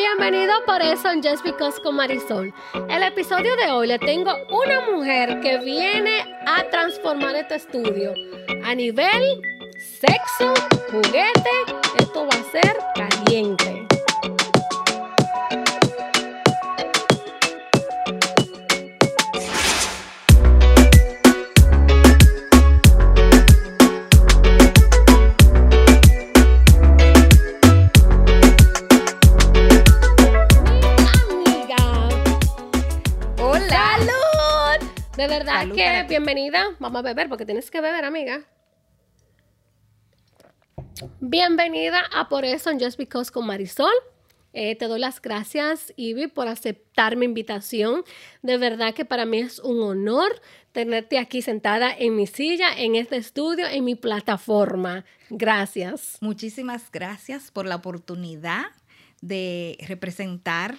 Bienvenido por eso en Just Because con Marisol. El episodio de hoy le tengo una mujer que viene a transformar este estudio a nivel sexo, juguete. Esto va a ser caliente. Bienvenida. Vamos a beber porque tienes que beber, amiga. Bienvenida a Por eso en Just Because con Marisol. Eh, te doy las gracias, Ivy, por aceptar mi invitación. De verdad que para mí es un honor tenerte aquí sentada en mi silla, en este estudio, en mi plataforma. Gracias. Muchísimas gracias por la oportunidad de representar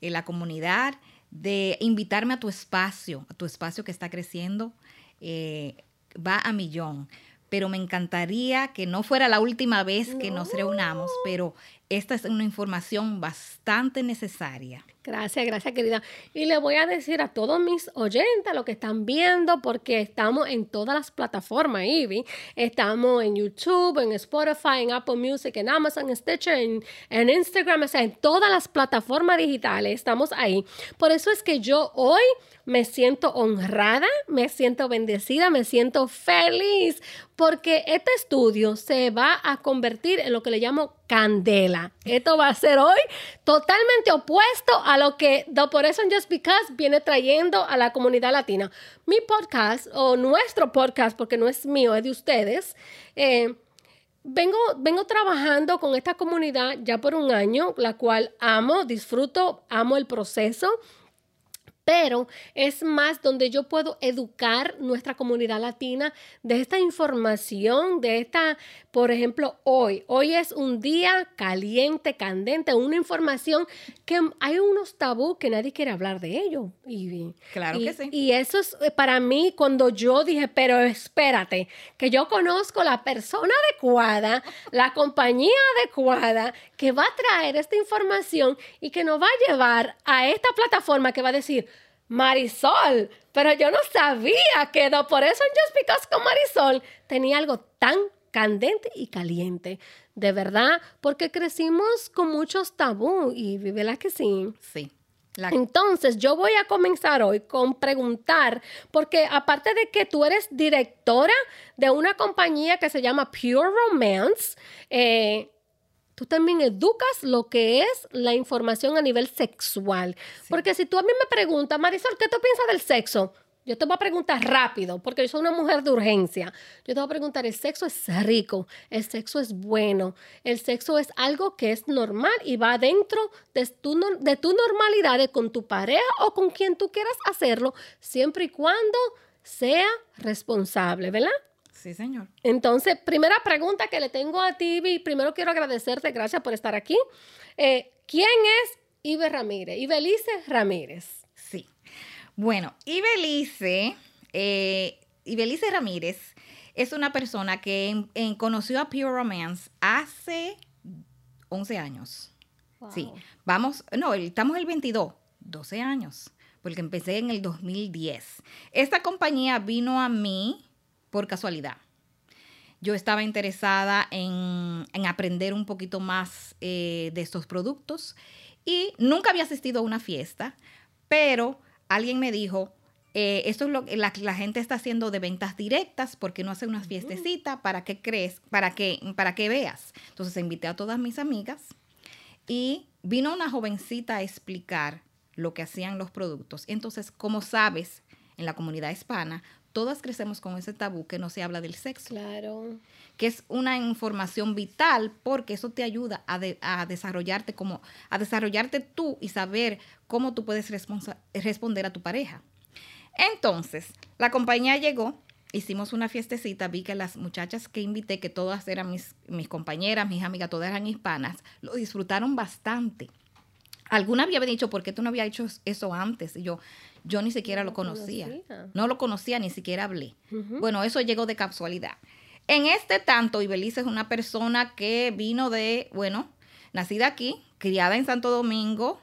eh, la comunidad, de invitarme a tu espacio, a tu espacio que está creciendo, eh, va a millón. Pero me encantaría que no fuera la última vez que nos reunamos, pero esta es una información bastante necesaria. Gracias, gracias, querida. Y le voy a decir a todos mis oyentes lo que están viendo, porque estamos en todas las plataformas, Ivy. Estamos en YouTube, en Spotify, en Apple Music, en Amazon, en Stitcher, en, en Instagram, o sea, en todas las plataformas digitales. Estamos ahí. Por eso es que yo hoy me siento honrada, me siento bendecida, me siento feliz, porque este estudio se va a convertir en lo que le llamo candela. Esto va a ser hoy totalmente opuesto a lo que The Por eso Just Because viene trayendo a la comunidad latina. Mi podcast, o nuestro podcast, porque no es mío, es de ustedes, eh, Vengo, vengo trabajando con esta comunidad ya por un año, la cual amo, disfruto, amo el proceso pero es más donde yo puedo educar nuestra comunidad latina de esta información, de esta, por ejemplo, hoy. Hoy es un día caliente, candente, una información que hay unos tabú que nadie quiere hablar de ello. Ivy. Claro y, que sí. Y eso es eh, para mí cuando yo dije, pero espérate, que yo conozco la persona adecuada, la compañía adecuada que va a traer esta información y que nos va a llevar a esta plataforma que va a decir, Marisol, pero yo no sabía que no, por eso en Just Because con Marisol tenía algo tan candente y caliente. De verdad, porque crecimos con muchos tabú y ¿verdad que sí? Sí. La- Entonces, yo voy a comenzar hoy con preguntar, porque aparte de que tú eres directora de una compañía que se llama Pure Romance, eh, tú también educas lo que es la información a nivel sexual. Porque si tú a mí me preguntas, Marisol, ¿qué tú piensas del sexo? Yo te voy a preguntar rápido, porque yo soy una mujer de urgencia. Yo te voy a preguntar, el sexo es rico, el sexo es bueno, el sexo es algo que es normal y va dentro de tu, nor- de tu normalidad de con tu pareja o con quien tú quieras hacerlo, siempre y cuando sea responsable, ¿verdad? Sí, señor. Entonces, primera pregunta que le tengo a ti, Ivy. Primero quiero agradecerte, gracias por estar aquí. Eh, ¿Quién es Ibe Ramírez? Ibelice Ramírez. Sí. Bueno, Ibelice, eh, Ibelice Ramírez es una persona que en- en- conoció a Pure Romance hace 11 años. Sí, vamos, no, estamos el 22, 12 años, porque empecé en el 2010. Esta compañía vino a mí por casualidad. Yo estaba interesada en, en aprender un poquito más eh, de estos productos y nunca había asistido a una fiesta, pero alguien me dijo, eh, esto es lo que la, la gente está haciendo de ventas directas, ¿por qué no hace una fiestecita para que crees, para que, para que veas? Entonces invité a todas mis amigas y vino una jovencita a explicar lo que hacían los productos. Entonces, como sabes, en la comunidad hispana, todas crecemos con ese tabú que no se habla del sexo, Claro. que es una información vital porque eso te ayuda a, de- a desarrollarte como a desarrollarte tú y saber cómo tú puedes responder a tu pareja. Entonces, la compañía llegó, hicimos una fiestecita, vi que las muchachas que invité, que todas eran mis, mis compañeras, mis amigas, todas eran hispanas, lo disfrutaron bastante. Alguna había dicho, ¿por qué tú no habías hecho eso antes? Y yo, yo ni siquiera No lo conocía. conocía. No lo conocía, ni siquiera hablé. Bueno, eso llegó de casualidad. En este tanto, Ibelice es una persona que vino de, bueno, nacida aquí, criada en Santo Domingo,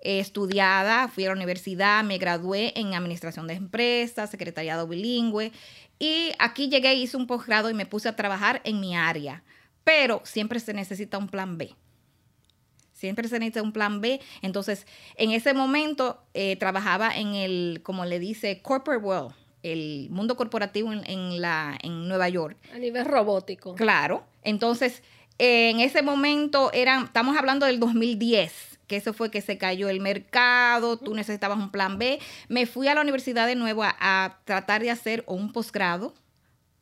eh, estudiada, fui a la universidad, me gradué en administración de empresas, secretariado bilingüe y aquí llegué, hice un posgrado y me puse a trabajar en mi área. Pero siempre se necesita un plan B. Siempre se necesita un plan B. Entonces, en ese momento eh, trabajaba en el, como le dice, corporate world, el mundo corporativo en, la, en Nueva York. A nivel robótico. Claro. Entonces, en ese momento eran, estamos hablando del 2010, que eso fue que se cayó el mercado, tú necesitabas un plan B. Me fui a la universidad de nuevo a, tratar de hacer un posgrado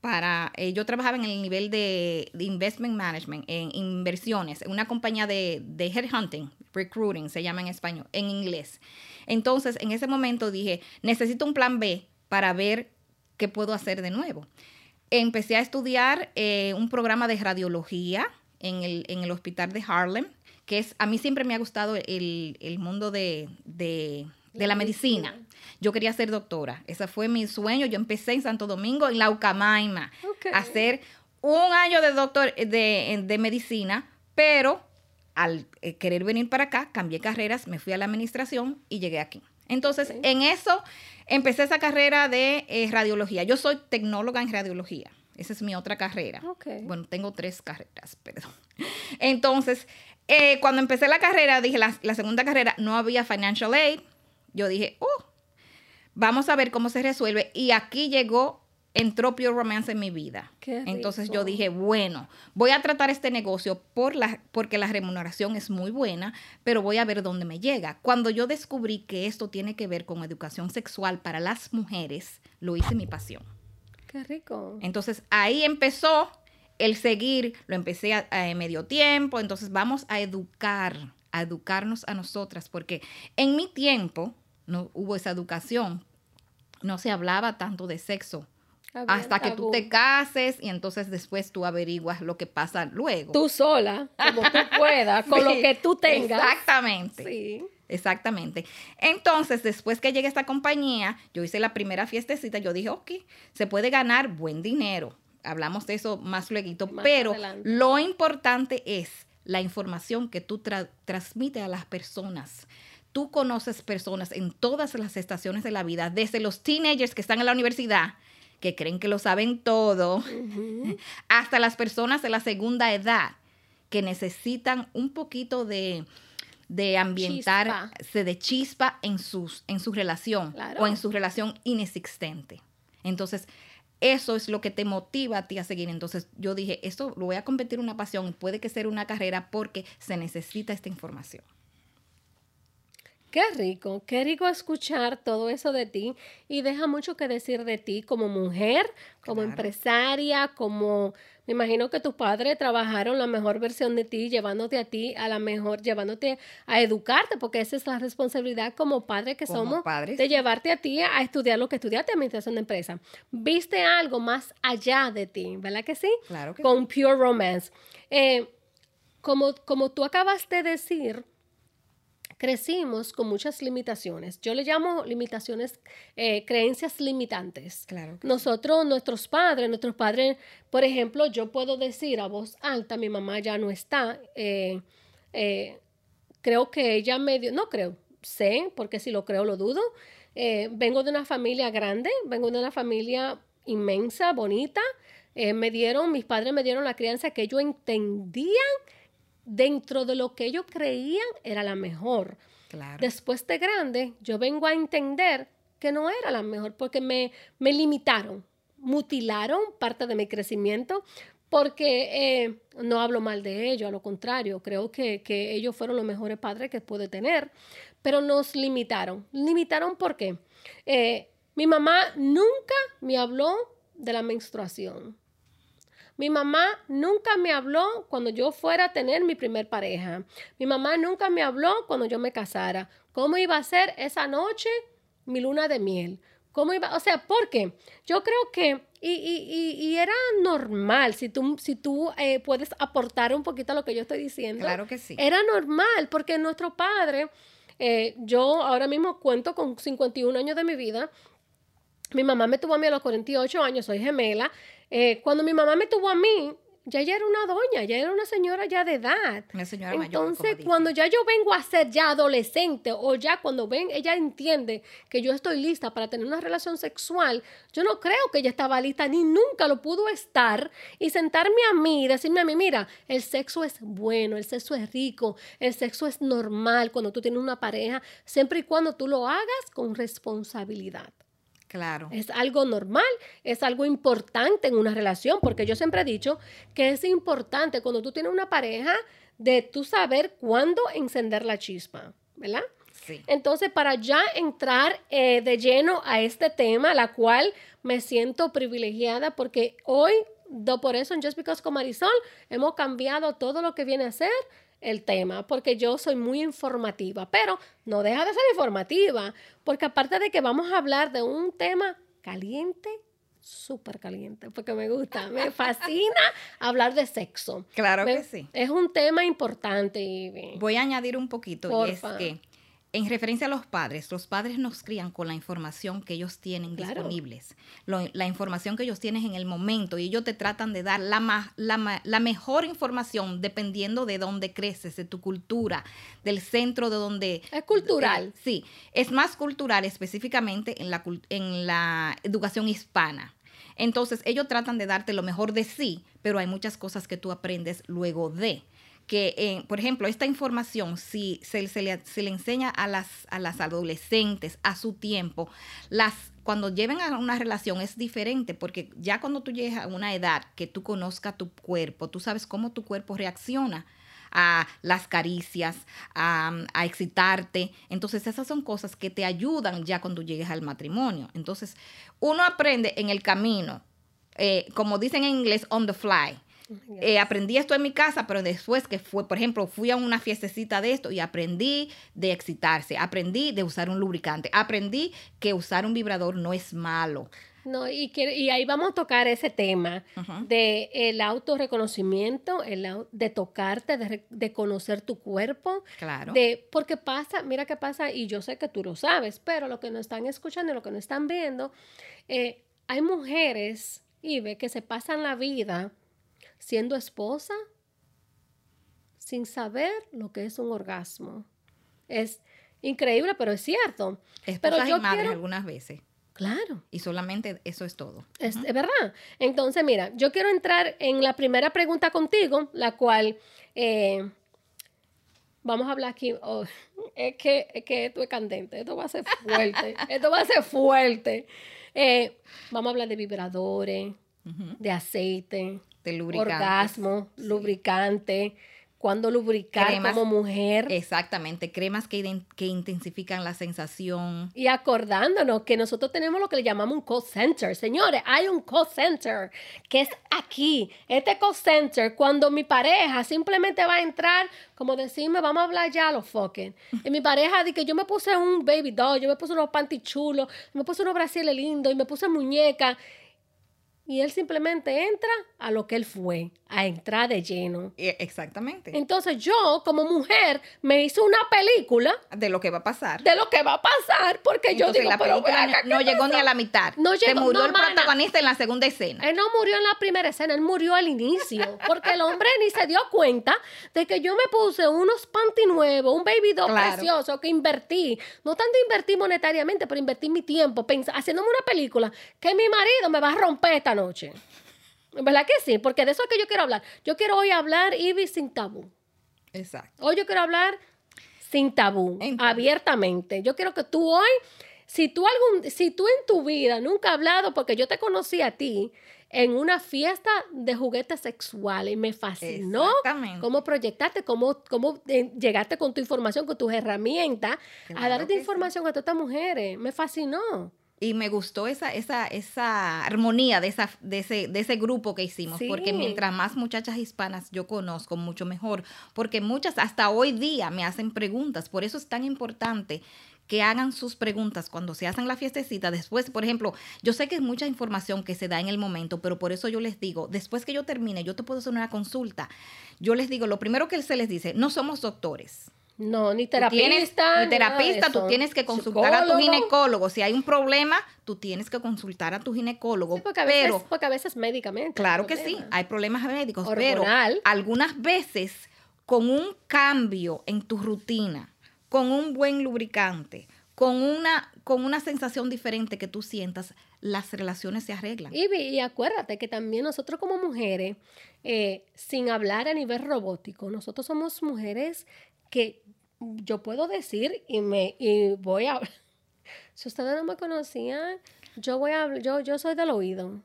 para, eh, yo trabajaba en el nivel de, investment management, en inversiones, en una compañía de, de headhunting, recruiting, se llama en español, en inglés. Entonces, en ese momento dije, necesito un plan B para ver qué puedo hacer de nuevo. Empecé a estudiar eh, un programa de radiología en el, en el, hospital de Harlem, que es, a mí siempre me ha gustado el, el mundo de, de de la medicina. Yo quería ser doctora. Ese fue mi sueño. Yo empecé en Santo Domingo, en la Ucamaima, a hacer un año de doctor de, de medicina, pero al eh, querer venir para acá, cambié carreras, me fui a la administración y llegué aquí. Entonces, en eso empecé esa carrera de eh, radiología. Yo soy tecnóloga en radiología. Esa es mi otra carrera. Bueno, tengo tres carreras, perdón. Entonces, eh, cuando empecé la carrera, dije, la, la segunda carrera, no había financial aid, yo dije, oh, vamos a ver cómo se resuelve. Y aquí llegó, entró Pure Romance en mi vida. Entonces yo dije, bueno, voy a tratar este negocio por la, porque la remuneración es muy buena, pero voy a ver dónde me llega. Cuando yo descubrí que esto tiene que ver con educación sexual para las mujeres, lo hice mi pasión. Qué rico. Entonces ahí empezó el seguir, lo empecé a, a medio tiempo, entonces vamos a educar, a educarnos a nosotras, porque en mi tiempo, no hubo esa educación, no se hablaba tanto de sexo. hasta que tú te cases y entonces después tú averiguas lo que pasa luego. Tú sola, como tú puedas, con lo que tú tengas. Exactamente. Sí. Exactamente. Entonces, después que llegue esta compañía, yo hice la primera fiestecita, yo dije, ok, se puede ganar buen dinero. Hablamos de eso más luego, pero lo importante es la información que tú transmites a las personas tú conoces personas en todas las estaciones de la vida, desde los teenagers que están en la universidad, que creen que lo saben todo, hasta las personas de la segunda edad, que necesitan un poquito de, de ambientarse de chispa en, sus, en su relación o en su relación inexistente. Entonces, eso es lo que te motiva a ti a seguir. Entonces yo dije, esto lo voy a convertir en una pasión, puede que sea una carrera porque se necesita esta información. Qué rico, qué rico escuchar todo eso de ti y deja mucho que decir de ti como mujer, como empresaria, como me imagino que tus padres trabajaron la mejor versión de ti, llevándote a ti a la mejor, llevándote a educarte, porque esa es la responsabilidad como padre que somos, de llevarte a ti a estudiar lo que estudiaste, administración de empresa. Viste algo más allá de ti, ¿verdad que sí? Claro que Con Pure Romance. Eh, como, como tú acabas de decir, crecimos con muchas limitaciones. Yo le llamo limitaciones, eh, creencias limitantes. Claro. Nosotros, nuestros padres, nuestros padres, por ejemplo, yo puedo decir a voz alta, mi mamá ya no está. Eh, eh, creo que ella medio, no creo, sé, porque si lo creo lo dudo. vengo de una familia grande, vengo de una familia inmensa, bonita. me dieron, mis padres me dieron la crianza que ellos entendían dentro de lo que ellos creían era la mejor. Después de grande, yo vengo a entender que no era la mejor porque me, me limitaron, mutilaron parte de mi crecimiento porque eh, no hablo mal de ellos, a lo contrario, creo que, ellos fueron los mejores padres que pude tener, pero nos limitaron. ¿Limitaron por qué? Eh, mi mamá nunca me habló de la menstruación. Mi mamá nunca me habló cuando yo fuera a tener mi primer pareja. Mi mamá nunca me habló cuando yo me casara. ¿Cómo iba a ser esa noche mi luna de miel? ¿Cómo iba? O sea, ¿por qué? Yo creo que, y, era normal, si tú, si tú eh, puedes aportar un poquito a lo que yo estoy diciendo. Claro que sí. Era normal, porque nuestro padre, eh, yo ahora mismo cuento con 51 años de mi vida, mi mamá me tuvo a mí a los 48 años, soy gemela, eh, cuando mi mamá me tuvo a mí, ya ella era una doña, ya era una señora ya de edad. Una señora Entonces, cuando ya yo vengo a ser ya adolescente o ya cuando ven, ella entiende que yo estoy lista para tener una relación sexual, yo no creo que ella estaba lista ni nunca lo pudo estar y sentarme a mí y decirme a mí, mira, el sexo es bueno, el sexo es rico, el sexo es normal cuando tú tienes una pareja, siempre y cuando tú lo hagas con responsabilidad. Claro. Es algo normal, es algo importante en una relación, porque yo siempre he dicho que es importante cuando tú tienes una pareja de tú saber cuándo encender la chispa, ¿verdad? Sí. Entonces, para ya entrar eh, de lleno a este tema, la cual me siento privilegiada porque hoy, do por eso en Just Because con Marisol, hemos cambiado todo lo que viene a ser el tema, porque yo soy muy informativa, pero no deja de ser informativa, porque aparte de que vamos a hablar de un tema caliente, súper caliente, porque me gusta, me fascina hablar de sexo. Claro Me- que sí. Es un tema importante. Voy a añadir un poquito Porfa. y es que en referencia a los padres, los padres nos crían con la información que ellos tienen Claro. disponibles, lo- la información que ellos tienen en el momento y ellos te tratan de dar la, ma- la, mejor información dependiendo de dónde creces, de tu cultura, del centro de donde... Es cultural. eh, sí, es más cultural específicamente en la, en la educación hispana. Entonces, ellos tratan de darte lo mejor de sí, pero hay muchas cosas que tú aprendes luego de. Que, eh, por ejemplo, esta información, si se, le, se le enseña a las, a las adolescentes a su tiempo, las, cuando lleven a una relación es diferente, porque ya cuando tú llegas a una edad que tú conozcas tu cuerpo, tú sabes cómo tu cuerpo reacciona a las caricias, a, a excitarte. Entonces, esas son cosas que te ayudan ya cuando llegues al matrimonio. Entonces, uno aprende en el camino, eh, como dicen en inglés, on the fly. Eh, aprendí esto en mi casa, pero después que fue, por ejemplo, fui a una fiestecita de esto y aprendí de excitarse, aprendí de usar un lubricante, aprendí que usar un vibrador no es malo. No, y, quiere- y ahí vamos a tocar ese tema Ujú. de el autorreconocimiento, el de tocarte, de, de conocer tu cuerpo, Claro. de porque pasa, mira qué pasa, y yo sé que tú lo sabes, pero lo que nos están escuchando y lo que nos están viendo, eh, hay mujeres, Ibe, que se pasan la vida siendo esposa sin saber lo que es un orgasmo. Es increíble, pero es cierto. pero Esposas yo y madres quiero- algunas veces. Claro. Y solamente eso es todo. Es, es verdad. Entonces, mira, yo quiero entrar en la primera pregunta contigo, la cual eh, vamos a hablar aquí. oh, es, que, es que esto es candente, esto va a ser fuerte, esto va a ser fuerte. Eh, vamos a hablar de vibradores, de aceite, De lubricantes. orgasmo, lubricante, cuando lubricar Cremas. como mujer. Exactamente, cremas que, que intensifican la sensación. Y acordándonos que nosotros tenemos lo que le llamamos un call center. Señores, hay un call center que es aquí. Este call center, cuando mi pareja simplemente va a entrar, como decirme, vamos a hablar ya a los fucking. Y mi pareja dice que yo me puse un baby doll, yo me puse unos panty chulos, me puse unos brasiles lindos y me puse muñeca. Y él simplemente entra a lo que él fue, a entrar de lleno. E- Exactamente. Entonces yo, como mujer, me hice una película De lo que va a pasar. de lo que va a pasar, porque yo digo, la película acá, no, no ¿qué llegó ni a la mitad. No Se llegó- murió no, el mana. protagonista en la segunda escena. Él no murió en la primera escena, él murió al inicio, porque el hombre ni se dio cuenta de que yo me puse unos panty nuevos, un baby doll Claro. precioso que invertí, no tanto invertí monetariamente, pero invertí mi tiempo haciéndome una película que mi marido me va a romper esta noche. ¿Verdad que sí? Porque de eso es que yo quiero hablar. Yo quiero hoy hablar, Ivy, sin tabú. Exacto. Hoy yo quiero hablar sin tabú, Entonces. abiertamente. Yo quiero que tú hoy, si tú algún, si tú en tu vida nunca has hablado, porque yo te conocí a ti en una fiesta de juguetes sexuales y me fascinó cómo proyectaste, cómo, cómo eh, llegaste con tu información, con tus herramientas, a Claro darte que sí. información a todas estas mujeres. Me fascinó. Y me gustó esa, esa, esa armonía de, esa, de, ese, de ese grupo que hicimos, Sí. porque mientras más muchachas hispanas yo conozco, mucho mejor, porque muchas hasta hoy día me hacen preguntas, por eso es tan importante que hagan sus preguntas cuando se hacen la fiestecita. Después, por ejemplo, yo sé que es mucha información que se da en el momento, pero por eso yo les digo, después que yo termine, yo te puedo hacer una consulta. Yo les digo, lo primero que se les dice, no somos doctores. No, ni Tú tienes- terapista. ni terapista, tú tienes que consultar a tu ginecólogo. Si hay un problema, tú tienes que consultar a tu ginecólogo. Sí, porque a veces, pero porque a veces médicamente. Claro que sí, hay problemas médicos, Hormonal. pero algunas veces con un cambio en tu rutina, con un buen lubricante, con una, con una sensación diferente que tú sientas, las relaciones se arreglan. Y, y acuérdate que también nosotros como mujeres, eh, sin hablar a nivel robótico, nosotros somos mujeres que yo puedo decir y me y voy a si ustedes no me conocían, yo voy a yo yo soy del oído.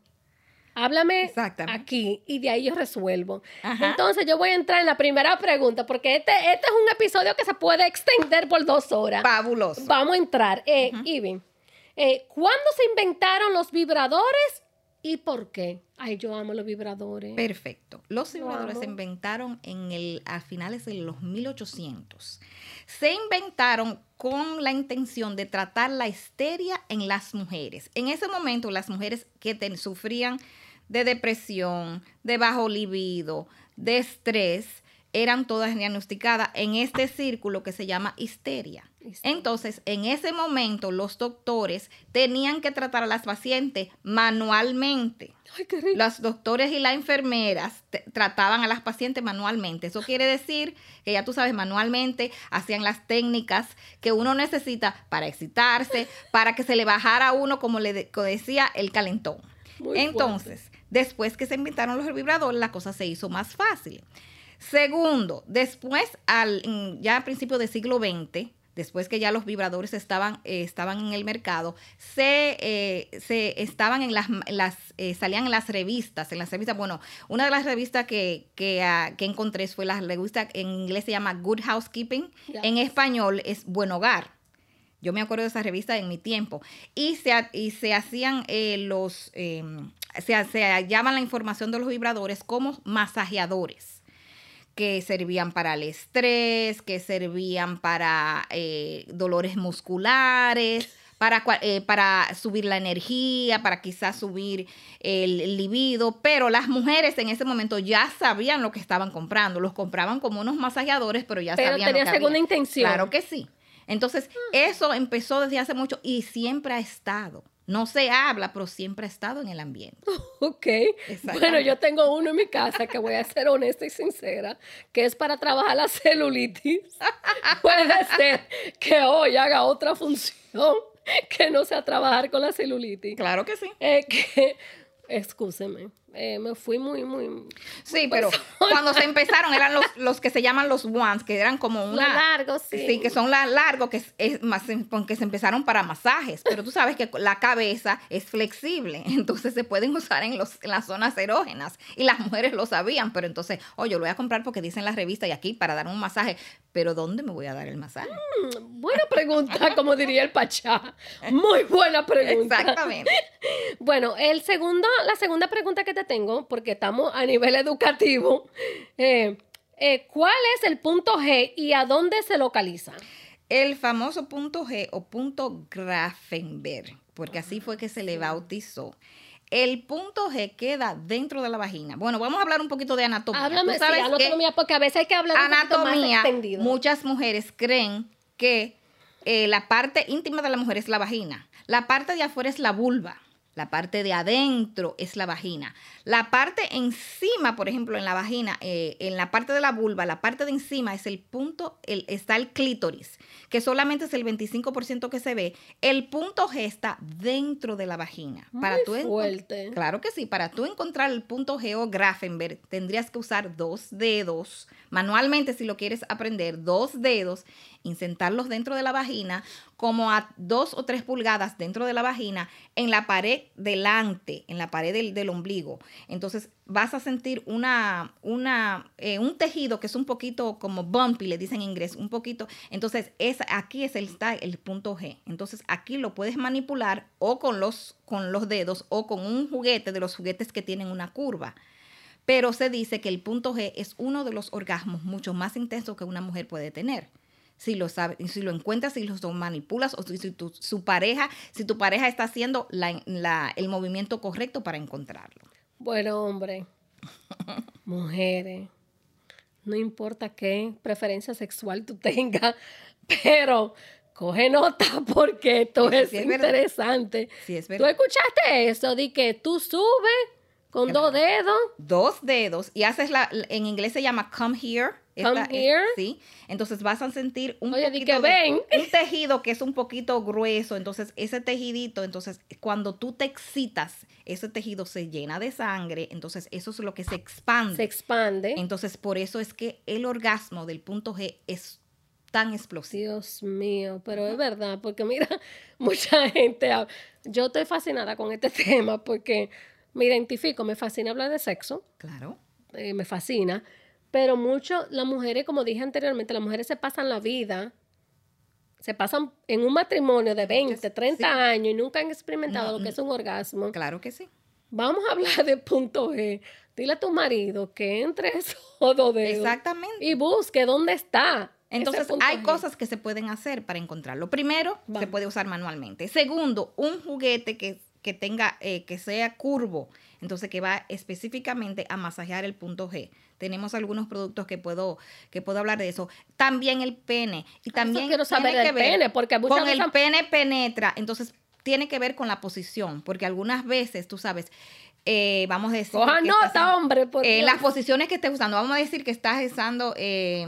Háblame aquí y de ahí yo resuelvo. Ajá. Entonces yo voy a entrar en la primera pregunta porque este, este es un episodio que se puede extender por dos horas. Fabuloso. Vamos a entrar. Eh, Ivy, eh, ¿cuándo se inventaron los vibradores y por qué? Ay, yo amo los vibradores. Perfecto. Los Lo vibradores se inventaron en el, a finales de los 1800. Se inventaron con la intención de tratar la histeria en las mujeres. En ese momento, las mujeres que sufrían de depresión, de bajo libido, de estrés, eran todas diagnosticadas en este círculo que se llama histeria. Entonces, en ese momento, los doctores tenían que tratar a las pacientes manualmente. Ay, qué rico. Los doctores y las enfermeras trataban a las pacientes manualmente. Eso quiere decir que ya tú sabes, manualmente hacían las técnicas que uno necesita para excitarse, para que se le bajara a uno, como le de- como decía, el calentón. Muy Entonces, después que se inventaron los vibradores, la cosa se hizo más fácil. Segundo, después, al, en- ya a principios del siglo XX, después que ya los vibradores estaban, eh, estaban en el mercado, se, eh, se estaban en las, las eh, salían en las revistas, en las revistas, bueno, una de las revistas que, que, ah, que encontré fue la revista, en inglés se llama Good Housekeeping, en español es Buen Hogar. Yo me acuerdo de esa revista en mi tiempo. Y se, y se hacían eh, los, eh, se, se hallaban la información de los vibradores como masajeadores que servían para el estrés, que servían para eh, dolores musculares, para, eh, para subir la energía, para quizás subir el libido, pero las mujeres en ese momento ya sabían lo que estaban comprando, los compraban como unos masajeadores, pero ya Pero sabían tenía lo que segunda intención. Claro que sí. Entonces, eso empezó desde hace mucho y siempre ha estado. No se habla, pero siempre ha estado en el ambiente. Ok. Bueno, yo tengo uno en mi casa que voy a ser honesta y sincera, que es para trabajar la celulitis. Puede ser que hoy haga otra función que no sea trabajar con la celulitis. Claro que sí. Eh, que, excúseme, eh, me fui muy, muy... Sí, pero cuando se empezaron eran los, los que se llaman los ones, que eran como una... Lo largo, sí. que son la largo, que es, es más, que se empezaron para masajes, pero tú sabes que la cabeza es flexible, entonces se pueden usar en, los, en las zonas erógenas y las mujeres lo sabían, pero entonces, oye, yo lo voy a comprar porque dice en la revista y aquí para dar un masaje, pero ¿dónde me voy a dar el masaje? Buena pregunta, como diría el Pachá. Muy buena pregunta. Exactamente. Bueno, el segundo, la segunda pregunta que te tengo, porque estamos a nivel educativo, eh, eh, ¿cuál es el punto G y a dónde se localiza? El famoso punto G o punto Grafenberg, porque así fue que se le bautizó. El punto G queda dentro de la vagina. Bueno, vamos a hablar un poquito de anatomía. Háblame, sí, que anatomía, porque a veces hay que hablar más anatomía, extendido. muchas mujeres creen que eh, la parte íntima de la mujer es la vagina. La parte de afuera es la vulva. La parte de adentro es la vagina. La parte encima, por ejemplo, en la vagina, eh, en la parte de la vulva, la parte de encima es el punto, el, está el clítoris, que solamente es el 25% que se ve. El punto G está dentro de la vagina. Muy tú encon- fuerte. Claro que sí, para tú encontrar el punto G o Grafenberg tendrías que usar dos dedos, manualmente si lo quieres aprender, dos dedos, insertarlos dentro de la vagina, como a dos o tres pulgadas dentro de la vagina, en la pared delante, en la pared del, del ombligo. Entonces vas a sentir una, una, eh, un tejido que es un poquito como bumpy, le dicen en inglés, un poquito. Entonces es, aquí es el, está el punto G. Entonces aquí lo puedes manipular o con los, con los dedos o con un juguete de los juguetes que tienen una curva. Pero se dice que el punto G es uno de los orgasmos mucho más intensos que una mujer puede tener. Si lo sabes, si lo encuentras, si lo manipulas o si, tu, su pareja, si tu pareja está haciendo la- el movimiento correcto para encontrarlo. Bueno, hombre, mujeres, no importa qué preferencia sexual tú tengas, pero coge nota porque esto es, Sí, es verdad. interesante. Sí, es ¿Tú escuchaste eso? De que tú subes con dos dedos. Dos dedos y haces la, en inglés se llama come here. Come sí. Entonces vas a sentir un Oye, poquito de- un tejido que es un poquito grueso. Entonces, ese tejidito, entonces, cuando tú te excitas, ese tejido se llena de sangre. Entonces, eso es lo que se expande. Se expande. Entonces, por eso es que el orgasmo del punto G es tan explosivo. Dios mío, pero es verdad, porque mira, mucha gente, yo estoy fascinada con este tema porque me identifico, me fascina hablar de sexo, Claro. eh, me fascina, pero mucho, las mujeres, como dije anteriormente, las mujeres se pasan la vida, se pasan en un matrimonio de 20, 30 Sí. años y nunca han experimentado No, lo que es un orgasmo. Claro que sí. Vamos a hablar de punto G. Dile a tu marido que entre esos dos dedos Exactamente. y busque dónde está. Entonces, hay G. cosas que se pueden hacer para encontrarlo. Primero, se puede usar manualmente. Segundo, un juguete que, que tenga, eh, que sea curvo, entonces que va específicamente a masajear el punto G. Tenemos algunos productos que puedo, que puedo hablar de eso. También el pene. Y también quiero saber tiene del que ver pene, porque muchas con el pene penetra. Entonces, tiene que ver con la posición, porque algunas veces, tú sabes, eh, vamos a decir... Coja nota, en- hombre. En las posiciones que estés usando, vamos a decir que estás usando eh,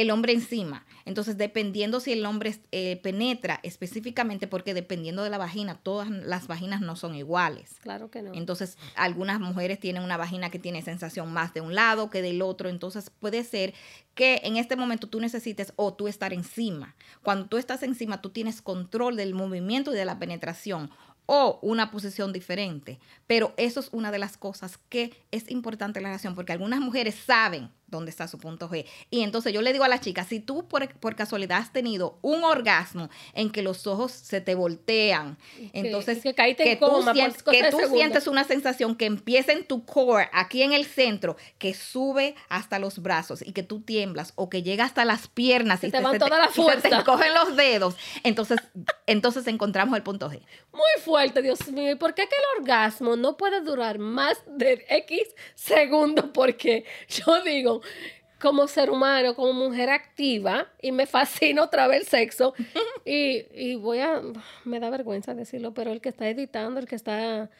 el hombre encima. Entonces, dependiendo si el hombre eh, penetra específicamente, porque dependiendo de la vagina, todas las vaginas no son iguales. Claro que no. Entonces, algunas mujeres tienen una vagina que tiene sensación más de un lado que del otro. Entonces, puede ser que en este momento tú necesites o tú estar encima. Cuando tú estás encima, tú tienes control del movimiento y de la penetración o una posición diferente. Pero eso es una de las cosas que es importante en la relación, porque algunas mujeres saben dónde está su punto G. Y entonces yo le digo a las chicas, si tú por, por casualidad has tenido un orgasmo en que los ojos se te voltean, entonces que en que tú, sientes, que tú sientes una sensación que empieza en tu core, aquí en el centro, que sube hasta los brazos y que tú tiemblas o que llega hasta las piernas Se y te van se toda la y se te fuerza. cogen los dedos, entonces, entonces encontramos el punto G. Muy fuerte, Dios mío. ¿Y por qué que el orgasmo no puede durar más de X segundos? Porque yo digo, como ser humano, como mujer activa, y me fascina otra vez el sexo, y, y voy a, me da vergüenza decirlo, pero el que está editando, el que está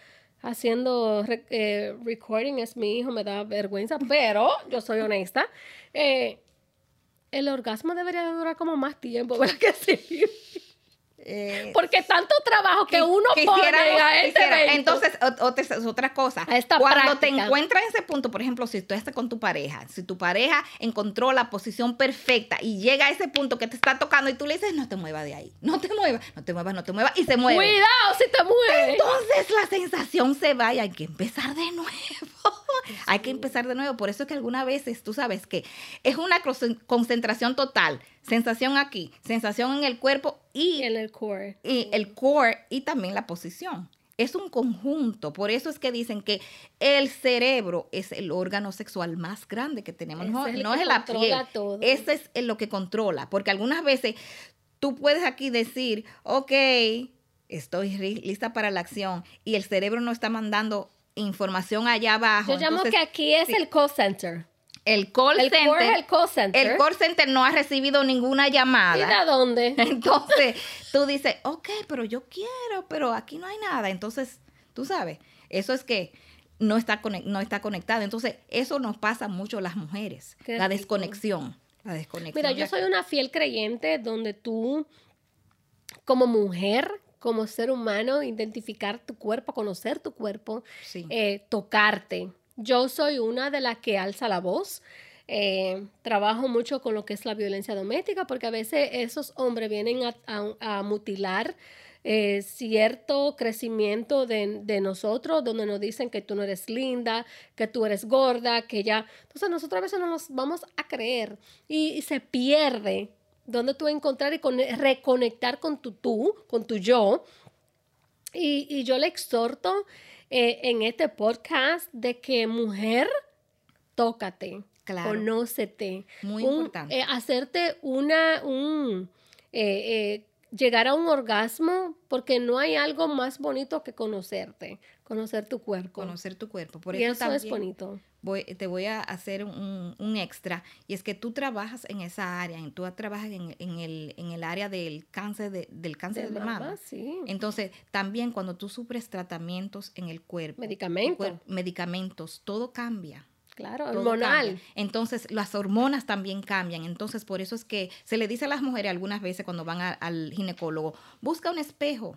haciendo eh, recording es mi hijo, me da vergüenza, pero yo soy honesta. Eh, el orgasmo debería de durar como más tiempo, ¿verdad que sí? Eh, Porque tanto trabajo que uno pone a este evento. Entonces, ot- otra, cosa. Esta Cuando te encuentras en ese punto, por ejemplo, si tú estás con tu pareja, si tu pareja encontró la posición perfecta y llega a ese punto que te está tocando y tú le dices, no te muevas de ahí, no te muevas, no te muevas, no te muevas, y se mueve. Cuidado si te mueves. Entonces la sensación se va y hay que empezar de nuevo. Hay que empezar de nuevo. Por eso es que algunas veces tú sabes que es una concentración total. Sensación aquí, sensación en el cuerpo y En el core. y el core y también la posición. Es un conjunto. Por eso es que dicen que el cerebro es el órgano sexual más grande que tenemos. Ese No, es el no es la piel. todo. Ese es lo que controla. Porque algunas veces tú puedes aquí decir, ok, estoy lista para la acción. Y el cerebro no está mandando información allá abajo. Yo llamo Entonces, que aquí es sí. el call center. el call El center. core el call center. el call center no ha recibido ninguna llamada. ¿Y de dónde? Entonces, tú dices, ok, pero yo quiero, pero aquí no hay nada. Entonces, tú sabes, eso es que no está, no está conectada. Entonces, eso nos pasa mucho a las mujeres, Qué la rico. desconexión. La desconexión. Mira, yo soy una fiel creyente donde tú, como mujer, como ser humano, identificar tu cuerpo, conocer tu cuerpo, Sí. eh, tocarte. Yo soy una de las que alza la voz. Eh, trabajo mucho con lo que es la violencia doméstica porque a veces esos hombres vienen a, a- a mutilar eh, cierto crecimiento de, de nosotros, donde nos dicen que tú no eres linda, que tú eres gorda, que ya... Entonces nosotros a veces no nos vamos a creer y, y se pierde donde tú encontrar y con- reconectar con tu tú, con tu yo. Y, y yo le exhorto eh, en este podcast de que mujer, tócate, Claro. conócete. Muy Un- importante. eh, hacerte una, un, eh, llegar a un orgasmo porque no hay algo más bonito que conocerte, conocer tu cuerpo. Conocer tu cuerpo. Por y eso, eso es bonito. Voy- te voy a hacer un, un extra y es que tú trabajas en esa área, tú trabajas en, en el, en el área del cáncer de, del cáncer de, De mama. mama, sí. Entonces, también cuando tú sufres tratamientos en el cuerpo, Medicamentos. cuer- medicamentos, todo cambia. Claro, todo hormonal. cambia. Entonces, las hormonas también cambian. Entonces, por eso es que se le dice a las mujeres algunas veces cuando van a- al ginecólogo, busca un espejo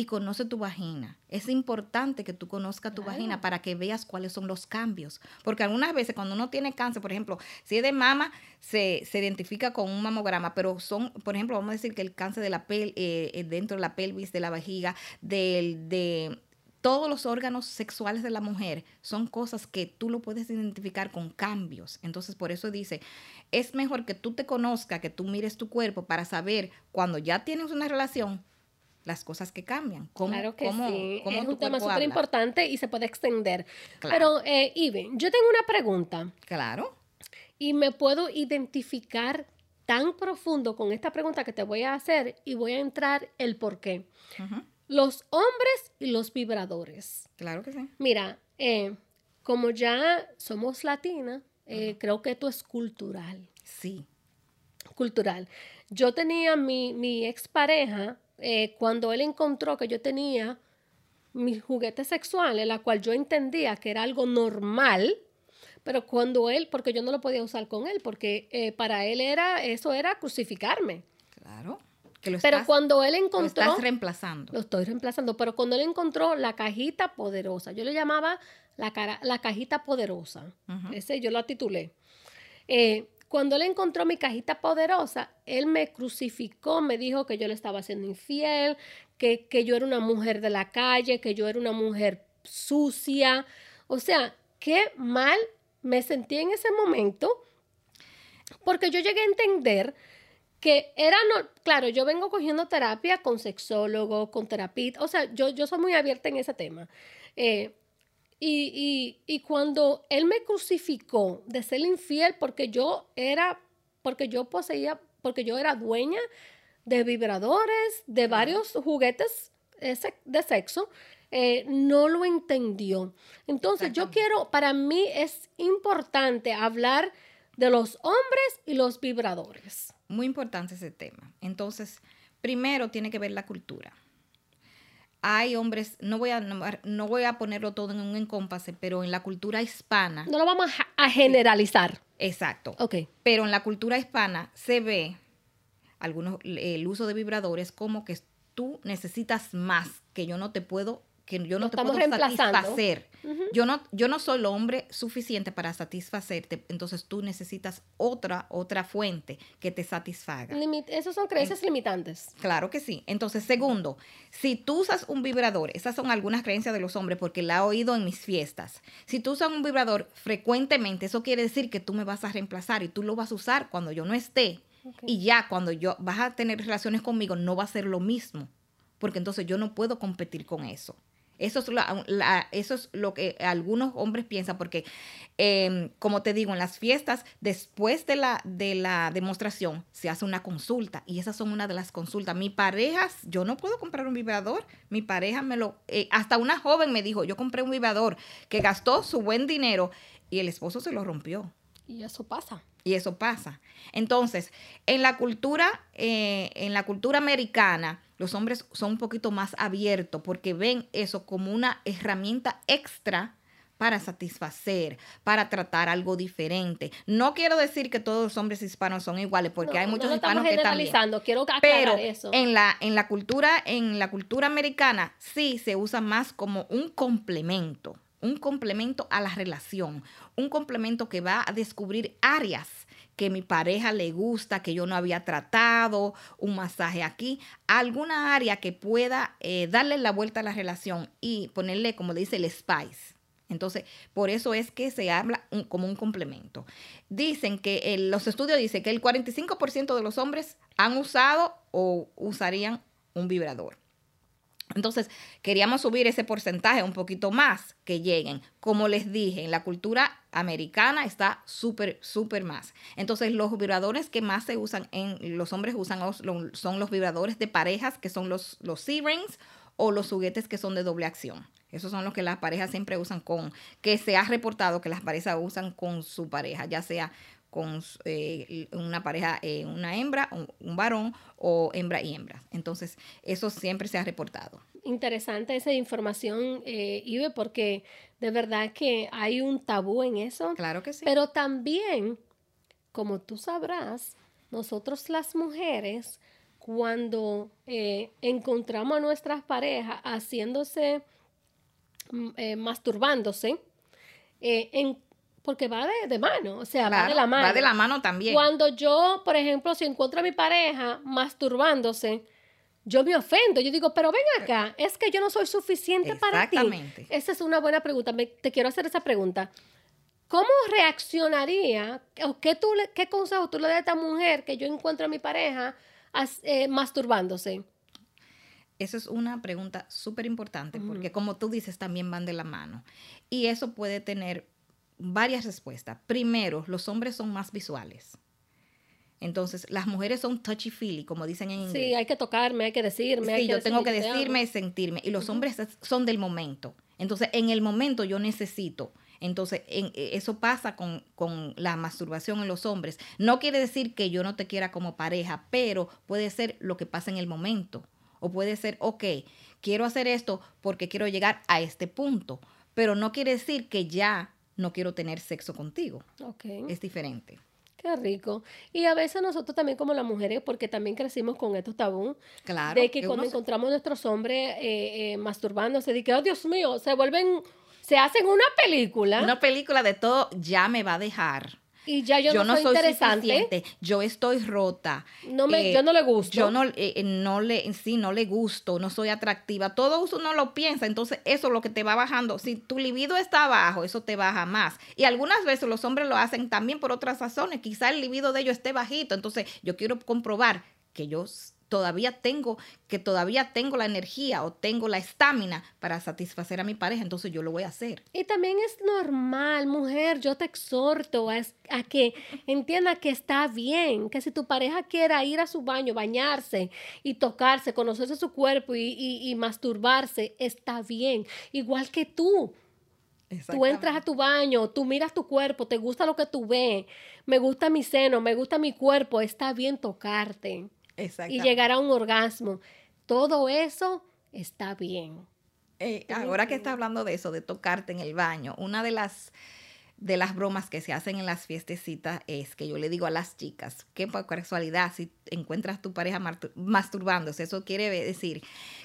y conoce tu vagina. Es importante que tú conozcas tu Claro. vagina para que veas cuáles son los cambios. Porque algunas veces cuando uno tiene cáncer, por ejemplo, si es de mama, se, se identifica con un mamograma, pero son, por ejemplo, vamos a decir que el cáncer de la pel, eh, eh, dentro de la pelvis, de la vejiga, del, de todos los órganos sexuales de la mujer son cosas que tú lo puedes identificar con cambios. Entonces, por eso dice, es mejor que tú te conozcas, que tú mires tu cuerpo para saber cuando ya tienes una relación, las cosas que cambian. Cómo, Claro que cómo- sí. cómo es un tema súper importante y se puede extender. Claro. Pero, eh, yo tengo una pregunta Claro. y me puedo identificar tan profundo con esta pregunta que te voy a hacer y voy a entrar el por qué. Los hombres y los vibradores. Claro que sí. Mira, eh, como ya somos latinas, eh, creo que esto es cultural. Sí. Cultural. Yo tenía mi, mi expareja, eh, cuando él encontró que yo tenía mis juguetes sexuales, la cual yo entendía que era algo normal, pero cuando él, porque yo no lo podía usar con él, porque eh, para él era, eso era crucificarme. Claro. Que lo Pero estás, cuando él lo encontró... estás reemplazando. Lo estoy reemplazando, pero cuando él encontró la cajita poderosa, yo le llamaba la, cara, la cajita poderosa, ese yo la titulé. Eh, cuando él encontró mi cajita poderosa, él me crucificó, me dijo que yo le estaba haciendo infiel, que, que yo era una mujer de la calle, que yo era una mujer sucia. O sea, qué mal me sentí en ese momento, porque yo llegué a entender que era, no, claro, yo vengo cogiendo terapia con sexólogo, con terapista, o sea, yo, yo soy muy abierta en ese tema. Eh, y, y, y cuando él me crucificó de ser infiel porque yo era, porque yo poseía, porque yo era dueña de vibradores, de varios juguetes de sexo, eh, no lo entendió. Entonces yo quiero, para mí es importante hablar de los hombres y los vibradores. Muy importante ese tema. Entonces, primero tiene que ver la cultura. Hay hombres, no voy a, no voy a ponerlo todo en un encompase, pero en la cultura hispana, No lo vamos a, a generalizar. exacto. Ok. Pero en la cultura hispana se ve algunos el uso de vibradores como que tú necesitas más, que yo no te puedo que yo no te puedo satisfacer. Yo no yo no soy el hombre suficiente para satisfacerte, entonces tú necesitas otra otra fuente que te satisfaga. Esos son creencias limitantes. Claro que sí. Entonces, segundo, si tú usas un vibrador, esas son algunas creencias de los hombres porque la he oído en mis fiestas. Si tú usas un vibrador frecuentemente, eso quiere decir que tú me vas a reemplazar y tú lo vas a usar cuando yo no esté. Y ya cuando yo vas a tener relaciones conmigo no va a ser lo mismo, porque entonces yo no puedo competir con eso. Eso es, eso es lo que algunos hombres piensan, porque eh, como te digo, en las fiestas, después de la, de la demostración, se hace una consulta y esas son una de las consultas. Mi pareja, yo no puedo comprar un vibrador, mi pareja me lo, eh, hasta una joven me dijo, yo compré un vibrador que gastó su buen dinero y el esposo se lo rompió. Y eso pasa. Y eso pasa. Entonces, en la cultura, eh, en la cultura americana, los hombres son un poquito más abiertos porque ven eso como una herramienta extra para satisfacer, para tratar algo diferente. No quiero decir que todos los hombres hispanos son iguales, porque No, hay muchos hispanos que también. Quiero aclarar Pero eso. en la, en la cultura, en la cultura americana, sí se usa más como un complemento, un complemento a la relación, un complemento que va a descubrir áreas que mi pareja le gusta, que yo no había tratado, un masaje aquí, alguna área que pueda eh, darle la vuelta a la relación y ponerle, como le dice, el spice. Entonces, por eso es que se habla como un complemento. Dicen que los estudios dicen que el 45% de los hombres han usado o usarían un vibrador. Entonces, queríamos subir ese porcentaje un poquito más que lleguen. Como les dije, en la cultura americana está súper, súper más. Entonces, los vibradores que más se usan, en los hombres usan son los vibradores de parejas, que son los, los C-rings o los juguetes que son de doble acción. Esos son los que las parejas siempre usan con, que se ha reportado que las parejas usan con su pareja, ya sea con eh, una pareja, eh, una hembra, un, un, varón o hembra y hembra. Entonces, eso siempre se ha reportado. Interesante esa información, eh, Ibe, porque de verdad que hay un tabú en eso. Claro que sí. Pero también, como tú sabrás, nosotros las mujeres, cuando encontramos a nuestras parejas haciéndose, mm, masturbándose, en porque va de, mano, o sea, va de la mano. Va de la mano también. Cuando yo, por ejemplo, si encuentro a mi pareja masturbándose, yo me ofendo. Yo digo, pero ven acá, es que yo no soy suficiente para ti. Exactamente. Esa es una buena pregunta. te quiero hacer esa pregunta. ¿Cómo reaccionaría o qué, tú, qué consejo tú le das a esta mujer que yo encuentro a mi pareja eh, masturbándose? Esa es una pregunta súper importante porque como tú dices, también van de la mano. Y eso puede tener varias respuestas. Primero, los hombres son más visuales. Entonces, las mujeres son touchy-feely, como dicen en inglés. Sí, hay que tocarme, hay que decirme. Sí, yo tengo que decirme y sentirme. Y los hombres son del momento. Entonces, en el momento yo necesito. Entonces, en, e, eso pasa con, con, la masturbación en los hombres. No quiere decir que yo no te quiera como pareja, pero puede ser lo que pasa en el momento. O puede ser, ok, quiero hacer esto porque quiero llegar a este punto. Pero no quiere decir que ya no quiero tener sexo contigo. Okay. Es diferente. Qué rico. Y a veces nosotros también como las mujeres, porque también crecimos con estos tabú, claro, de que cuando encontramos a nuestros hombres eh, eh, masturbándose, de que, oh Dios mío, se vuelven, se hacen una película. Una película de todo, ya me va a dejar. Y ya yo, no, soy, interesante. Yo estoy rota. No me, eh, yo no le gusto. Yo no, eh, no le, sí, no le gusto, no soy atractiva. Todo eso no lo piensa. Entonces, eso es lo que te va bajando. Si tu libido está bajo, eso te baja más. Y algunas veces los hombres lo hacen también por otras razones. Quizá el libido de ellos esté bajito. Entonces, yo quiero comprobar que yo todavía tengo, que todavía tengo la energía o tengo la estamina para satisfacer a mi pareja, entonces yo lo voy a hacer. Y también es normal, mujer, yo te exhorto a, a que entienda que está bien, que si tu pareja quiera ir a su baño, bañarse y tocarse, conocerse su cuerpo y, y, y masturbarse, está bien, igual que tú. Tú entras a tu baño, tú miras tu cuerpo, te gusta lo que tú ves, me gusta mi seno, me gusta mi cuerpo, está bien tocarte y llegar a un orgasmo. Todo eso está bien. Eh, ahora que está hablando de eso, de tocarte en el baño, una de las de las bromas que se hacen en las fiestecitas es que yo le digo a las chicas que por casualidad si encuentras tu pareja masturbándose, eso quiere decir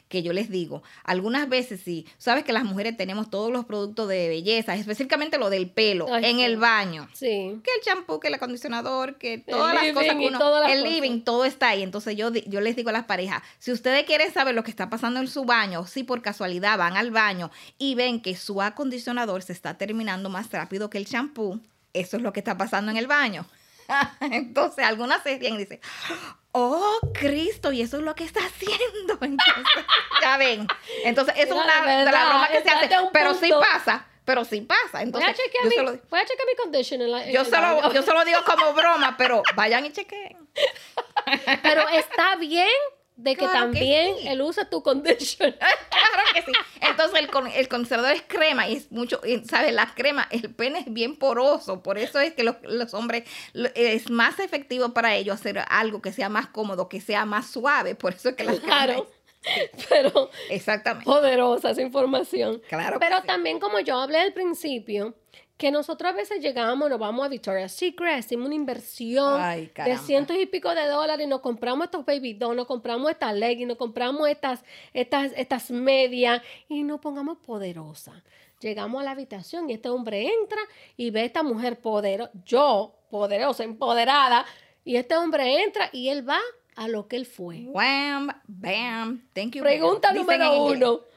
que yo les digo, algunas veces sí, sabes que las mujeres tenemos todos los productos de belleza, específicamente lo del pelo, en el baño. Sí. Que el champú, que el acondicionador, que todas las cosas que uno, el living, todo está ahí. Entonces yo, yo les digo a las parejas, si ustedes quieren saber lo que está pasando en su baño, si por casualidad van al baño y ven que su acondicionador se está terminando más rápido que el champú, eso es lo que está pasando en el baño. Entonces, algunas se ríen y dicen, oh, Cristo, y eso es lo que está haciendo. Entonces, ya ven. Entonces, eso es una de las bromas que se hace. Pero sí pasa. Pero sí pasa. Entonces, voy, a chequear mi, voy a chequear mi condition en la, yo, solo, yo solo digo como broma, pero vayan y chequen. pero está bien de que también él usa tu condition. claro que sí. Entonces el, el conservador es crema y es mucho, ¿sabes? La crema, el pene es bien poroso, por eso es que los, los, hombres es más efectivo para ellos hacer algo que sea más cómodo, que sea más suave, por eso es que la claro. Pero exactamente poderosa esa información. Claro. Pero también como yo hablé al principio, que nosotros a veces llegamos, nos vamos a Victoria's Secret, hacemos una inversión de cientos y pico de dólares y nos compramos estos baby dolls, nos compramos estas leggings, nos compramos estas, estas, estas medias y nos pongamos poderosas. Llegamos a la habitación y este hombre entra y ve a esta mujer poderosa, yo poderosa, empoderada, y este hombre entra y él va a lo que él fue. Wham, bam, thank you. Pregunta número uno.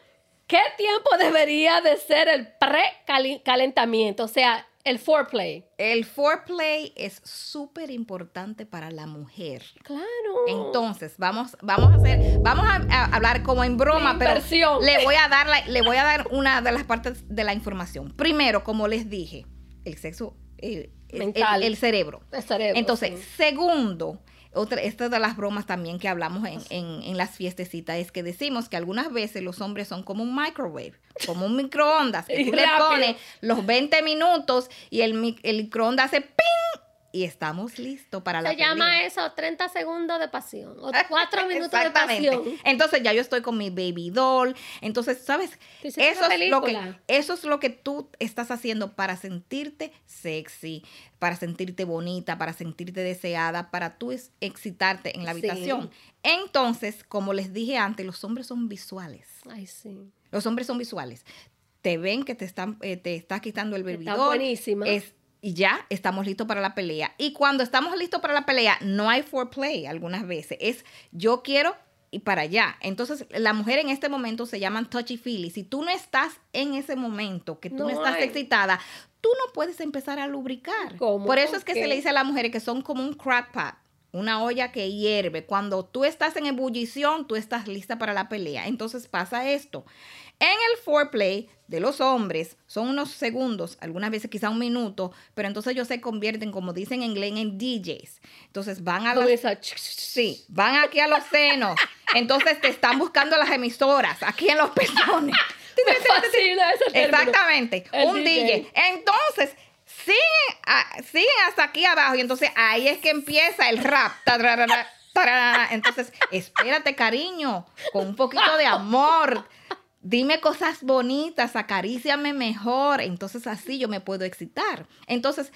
¿Qué tiempo debería de ser el pre-calentamiento? O sea, El foreplay. El foreplay es súper importante para la mujer. Claro. Entonces, vamos, vamos a hacer, vamos a, a hablar como en broma, pero le voy a dar la- le voy a dar una de las partes de la información. Primero, como les dije, el sexo, el, el- Mental. el- el cerebro. El cerebro, Entonces, sí. segundo, otra, esta de las bromas también que hablamos en, en- en las fiestecitas es que decimos que algunas veces los hombres son como un microwave, como un microondas, que tú le pones los 20 minutos y el, el microondas hace ¡ping! Y estamos listos para la Se llama eso 30 segundos de pasión. O 4 minutos de pasión. Entonces ya yo estoy con mi baby doll. Entonces, ¿sabes? Eso es, lo que, eso es lo que tú estás haciendo para sentirte sexy, para sentirte bonita, para sentirte deseada, para tú es- excitarte en la Sí. habitación. Entonces, como les dije antes, los hombres son visuales. Ay, sí. Los hombres son visuales. Te ven que te están, eh, te estás quitando el baby Está buenísima. es- y ya estamos listos para la pelea. Y cuando estamos listos para la pelea, no hay foreplay algunas veces. Es yo quiero y para allá. Entonces, la mujer en este momento se llaman touchy feely. Si tú no estás en ese momento, que tú no, No estás hay. excitada, tú no puedes empezar a lubricar. ¿Cómo? Por eso es que ¿Por se le dice a las mujeres que son como un crack pot. Una olla que hierve. Cuando tú estás en ebullición, tú estás lista para la pelea. Entonces pasa esto. En el foreplay de los hombres son unos segundos, algunas veces quizá un minuto, pero entonces ellos se convierten, como dicen en inglés, en DJs. Entonces van a Comienza. Sí, van aquí a los senos. Entonces te están buscando las emisoras aquí en los pezones. Me fascina ese término. Exactamente, El un DJ. DJ. Entonces, siguen, a- siguen hasta aquí abajo y entonces ahí es que empieza el rap. Tararara, tararara. Entonces, espérate, cariño, con un poquito de amor. Dime cosas bonitas, acaríciame mejor. Entonces así yo me puedo excitar. Entonces,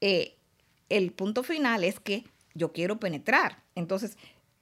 eh, el punto final es que yo quiero penetrar. Entonces,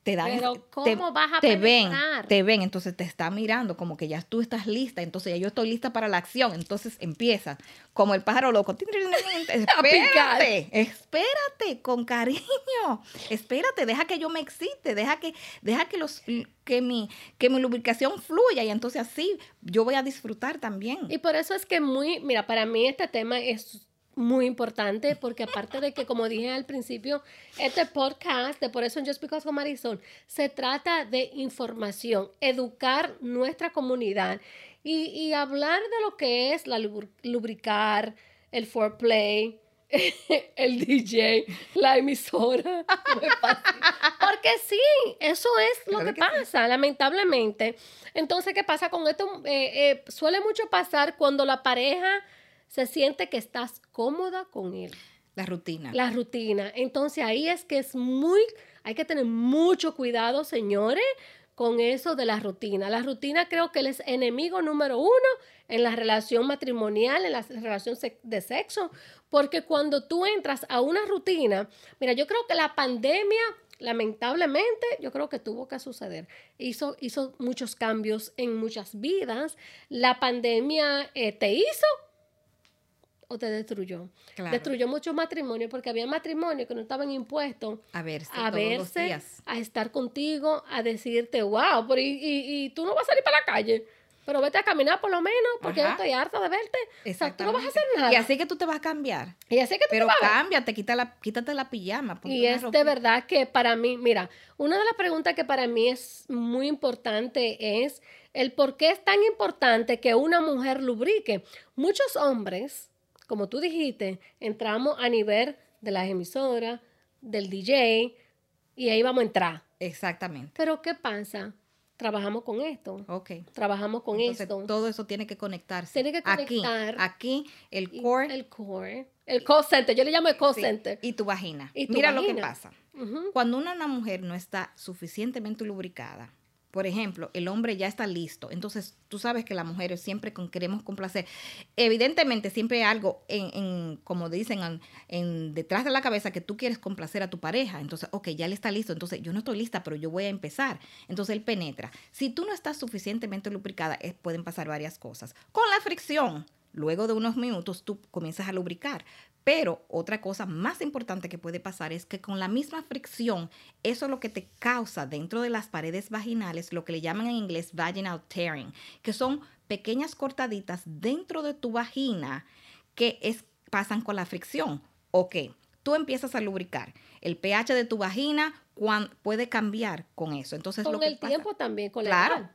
te dan... Pero, te- ¿cómo vas a te ven, te ven, entonces te está mirando como que ya tú estás lista, entonces ya yo estoy lista para la acción, entonces empieza como el pájaro loco. Espérate, espérate, con cariño. Espérate, deja que yo me excite, deja que deja que los que mi que mi lubricación fluya y entonces así yo voy a disfrutar también. Y por eso es que muy, mira, para mí este tema es muy importante porque aparte de que, como dije al principio, este podcast de Por eso en Just Because con Marisol se trata de información, educar nuestra comunidad y, y hablar de lo que es la lubr- lubricar, el foreplay, el DJ, la emisora. Porque sí, eso es lo Claro que, que sí. pasa, lamentablemente. Entonces, ¿qué pasa con esto? Eh, eh, suele mucho pasar cuando la pareja se siente que estás cómoda con él. La rutina. La rutina. Entonces ahí es que es muy, hay que tener mucho cuidado, señores, con eso de la rutina. La rutina creo que es enemigo número uno en la relación matrimonial, en la relación de sexo, porque cuando tú entras a una rutina, mira, yo creo que la pandemia, lamentablemente, yo creo que tuvo que suceder. Hizo, hizo muchos cambios en muchas vidas. La pandemia eh, te hizo o te destruyó. Claro. Destruyó muchos matrimonios porque había matrimonios que no estaban impuestos a verse a todos los días. a estar contigo, a decirte, wow, pero y, y- y tú no vas a salir para la calle, pero vete a caminar por lo menos porque yo estoy harta de verte. O sea, tú no vas a hacer nada. Y así que tú te vas a cambiar. Y así que tú te Pero vas a cámbiate, quita la, quítate la pijama. Y es de verdad que para mí, mira, una de las preguntas que para mí es muy importante es el por qué es tan importante que una mujer lubrique. Muchos hombres, como tú dijiste, entramos a nivel de las emisoras, del DJ, y ahí vamos a entrar. Exactamente. Pero ¿qué pasa? Trabajamos con esto. Ok. Trabajamos con Entonces, esto. todo eso tiene que conectarse. Tiene que conectar. Aquí, aquí, el core El core. El call center. Yo le llamo el call sí, center. y tu vagina. Y tu Mira lo que pasa. Cuando una, una mujer no está suficientemente lubricada, por ejemplo, el hombre ya está listo, entonces tú sabes que las mujeres siempre con- queremos complacer. Evidentemente, siempre hay algo en, en, como dicen, en, detrás de la cabeza que tú quieres complacer a tu pareja. Entonces, ok, ya él está listo, entonces yo no estoy lista, pero yo voy a empezar. Entonces él penetra. Si tú no estás suficientemente lubricada, eh, pueden pasar varias cosas. Con la fricción, luego de unos minutos tú comienzas a lubricar. Pero otra cosa más importante que puede pasar es que con la misma fricción, eso es lo que te causa dentro de las paredes vaginales, lo que le llaman en inglés vaginal tearing, que son pequeñas cortaditas dentro de tu vagina que es pasan con la fricción. Ok, tú empiezas a lubricar. El pH de tu vagina cuan- puede cambiar con eso. Entonces, lo Con que el pasa- tiempo también, con la Claro. edad.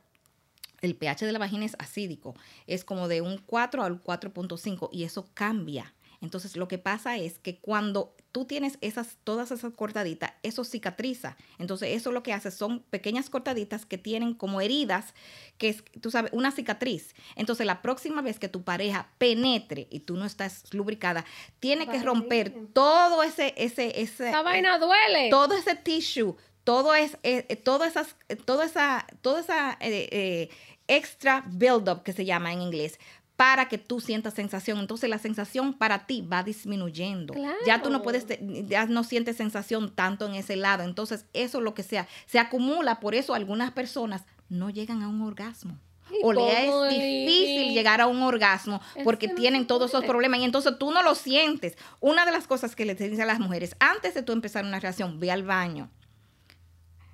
El pH de la vagina es acídico, es como de un 4 al 4.5 y eso cambia. Entonces lo que pasa es que cuando tú tienes esas, todas esas cortaditas, eso cicatriza. Entonces eso lo que hace son pequeñas cortaditas que tienen como heridas, que es, tú sabes, una cicatriz. Entonces la próxima vez que tu pareja penetre y tú no estás lubricada, tiene que romper todo ese, ese, ese, Esa vaina duele. todo ese tissue, todo es, eh, eh, todo esas, eh, toda esa, toda esa eh, eh, extra build-up que se llama en inglés para que tú sientas sensación. Entonces la sensación para ti va disminuyendo. Ya tú no Claro. puedes, ya no sientes sensación tanto en ese lado. Entonces eso lo que sea, se acumula. Por eso algunas personas no llegan a un orgasmo. ¿Y O le es difícil y- llegar a un orgasmo porque tienen todos esos problemas y entonces tú no lo sientes. Una de las cosas que les dicen a las mujeres, antes de tú empezar una reacción, ve al baño,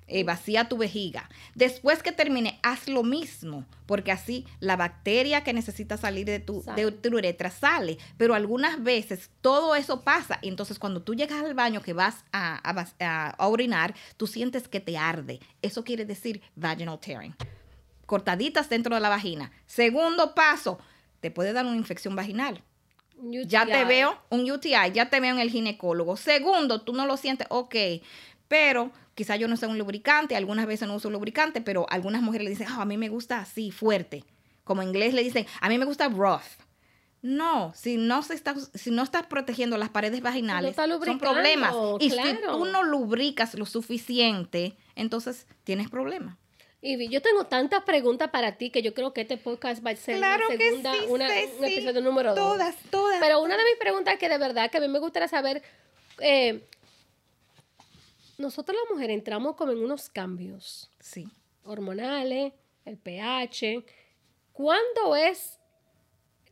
eh, vacía tu vejiga. Después que termine, haz lo mismo, porque así la bacteria que necesita salir de tu, de tu uretra sale. Pero algunas veces todo eso pasa y entonces cuando tú llegas al baño que vas a, a a- orinar, tú sientes que te arde. Eso quiere decir vaginal tearing. Cortaditas dentro de la vagina. Segundo paso, te puede dar una infección vaginal. Ya te veo un UTI, ya te veo en el ginecólogo. Segundo, tú no lo sientes, ok, pero quizá yo no sea un lubricante, algunas veces no uso lubricante, pero algunas mujeres le dicen, "Ah, a mí me gusta así, fuerte. Como en inglés le dicen, a mí me gusta rough. No, si no, se está, si no estás protegiendo las paredes vaginales, son problemas. Y si tú no lubricas lo suficiente, entonces tienes problemas. Ivy, yo tengo tantas preguntas para ti que yo creo que este podcast va a ser Claro una segunda, sí, una- un episodio número dos. Todas, todas. Pero una de mis preguntas que de verdad que a mí me gustaría saber, eh, nosotros las mujeres entramos como en unos cambios Sí. hormonales, el pH. ¿Cuándo es,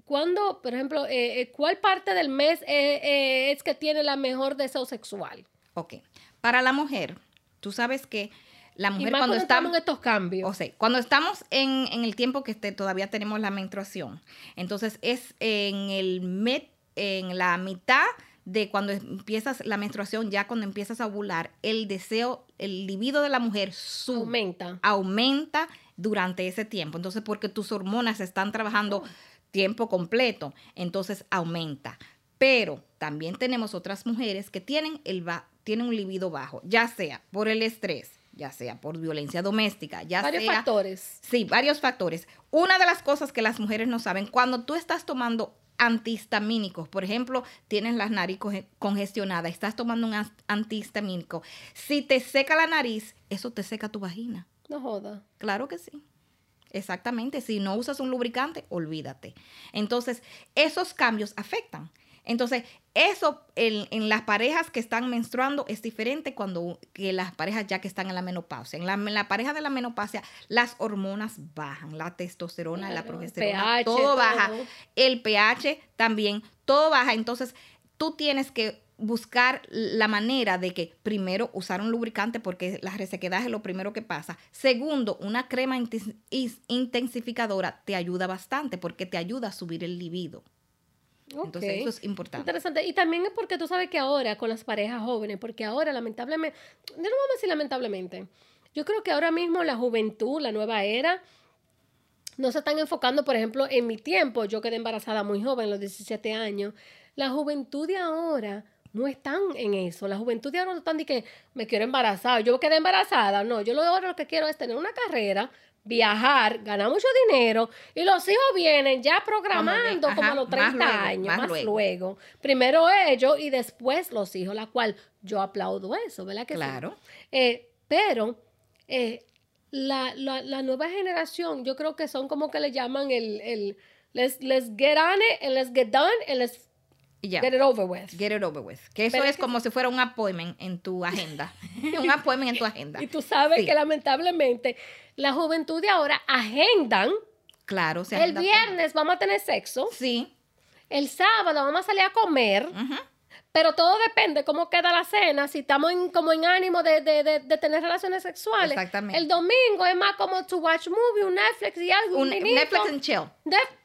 cuándo, por ejemplo, eh, eh, cuál parte del mes eh, eh, es que tiene la mejor deseo sexual? Ok. Para la mujer, tú sabes que la Y mujer más cuando cuando estamos en estos cambios. O sea, cuando estamos en, en el tiempo que este, todavía tenemos la menstruación, entonces es en el met- en la mitad de cuando empiezas la menstruación, ya cuando empiezas a ovular, el deseo, el libido de la mujer sube, aumenta. aumenta durante ese tiempo. Entonces, porque tus hormonas están trabajando tiempo completo, entonces aumenta. Pero también tenemos otras mujeres que tienen, el tienen un libido bajo, ya sea por el estrés, ya sea por violencia doméstica, ya Varios sea... factores. Sí, varios factores. Una de las cosas que las mujeres no saben, cuando tú estás tomando antihistamínicos, por ejemplo, tienes la nariz conge- congestionada, estás tomando un antihistamínico, si te seca la nariz, eso te seca tu vagina. No joda. Claro que sí. Exactamente. Si no usas un lubricante, olvídate. Entonces, esos cambios afectan. Entonces, eso en, en las parejas que están menstruando es diferente cuando que las parejas ya que están en la menopausia. En la, en la pareja de la menopausia, las hormonas bajan, la testosterona, la progesterona, pH, todo baja. todo. El pH también, todo baja. Entonces, tú tienes que buscar la manera de que primero usar un lubricante porque la resequedad es lo primero que pasa. Segundo, una crema intensificadora te ayuda bastante porque te ayuda a subir el libido. Entonces, eso es importante. Interesante. Y también es porque tú sabes que ahora con las parejas jóvenes, porque ahora lamentablemente, no vamos a decir lamentablemente, yo creo que ahora mismo la juventud, la nueva era, no se están enfocando, por ejemplo, en mi tiempo, yo quedé embarazada muy joven, a los 17 años, la juventud de ahora no están en eso, la juventud de ahora no están de que me quiero embarazar, yo quedé embarazada, no, yo lo ahora lo que quiero es tener una carrera, viajar, ganar mucho dinero y los hijos vienen ya programando Ajá, como a los más 30 luego, años, más más, luego. luego. Primero ellos y después los hijos, la cual yo aplaudo eso, ¿verdad que sí? Claro. Eh, pero eh, la, la, la nueva generación, yo creo que son como que le llaman el, el let's, let's get on it and let's get done and let's get it over with. Get it over with. Que eso ¿Verdad es que como si fuera un appointment en tu agenda. un appointment en tu agenda. Y tú sabes Sí. que lamentablemente la juventud de ahora agendan Claro, se el viernes vamos a tener sexo, Sí. el sábado vamos a salir a comer. Pero todo depende cómo queda la cena, si estamos en, como en ánimo de, de, de, de tener relaciones sexuales. Exactamente. El domingo es más como to watch movie, un Netflix y algo. Un vinito. Netflix and chill.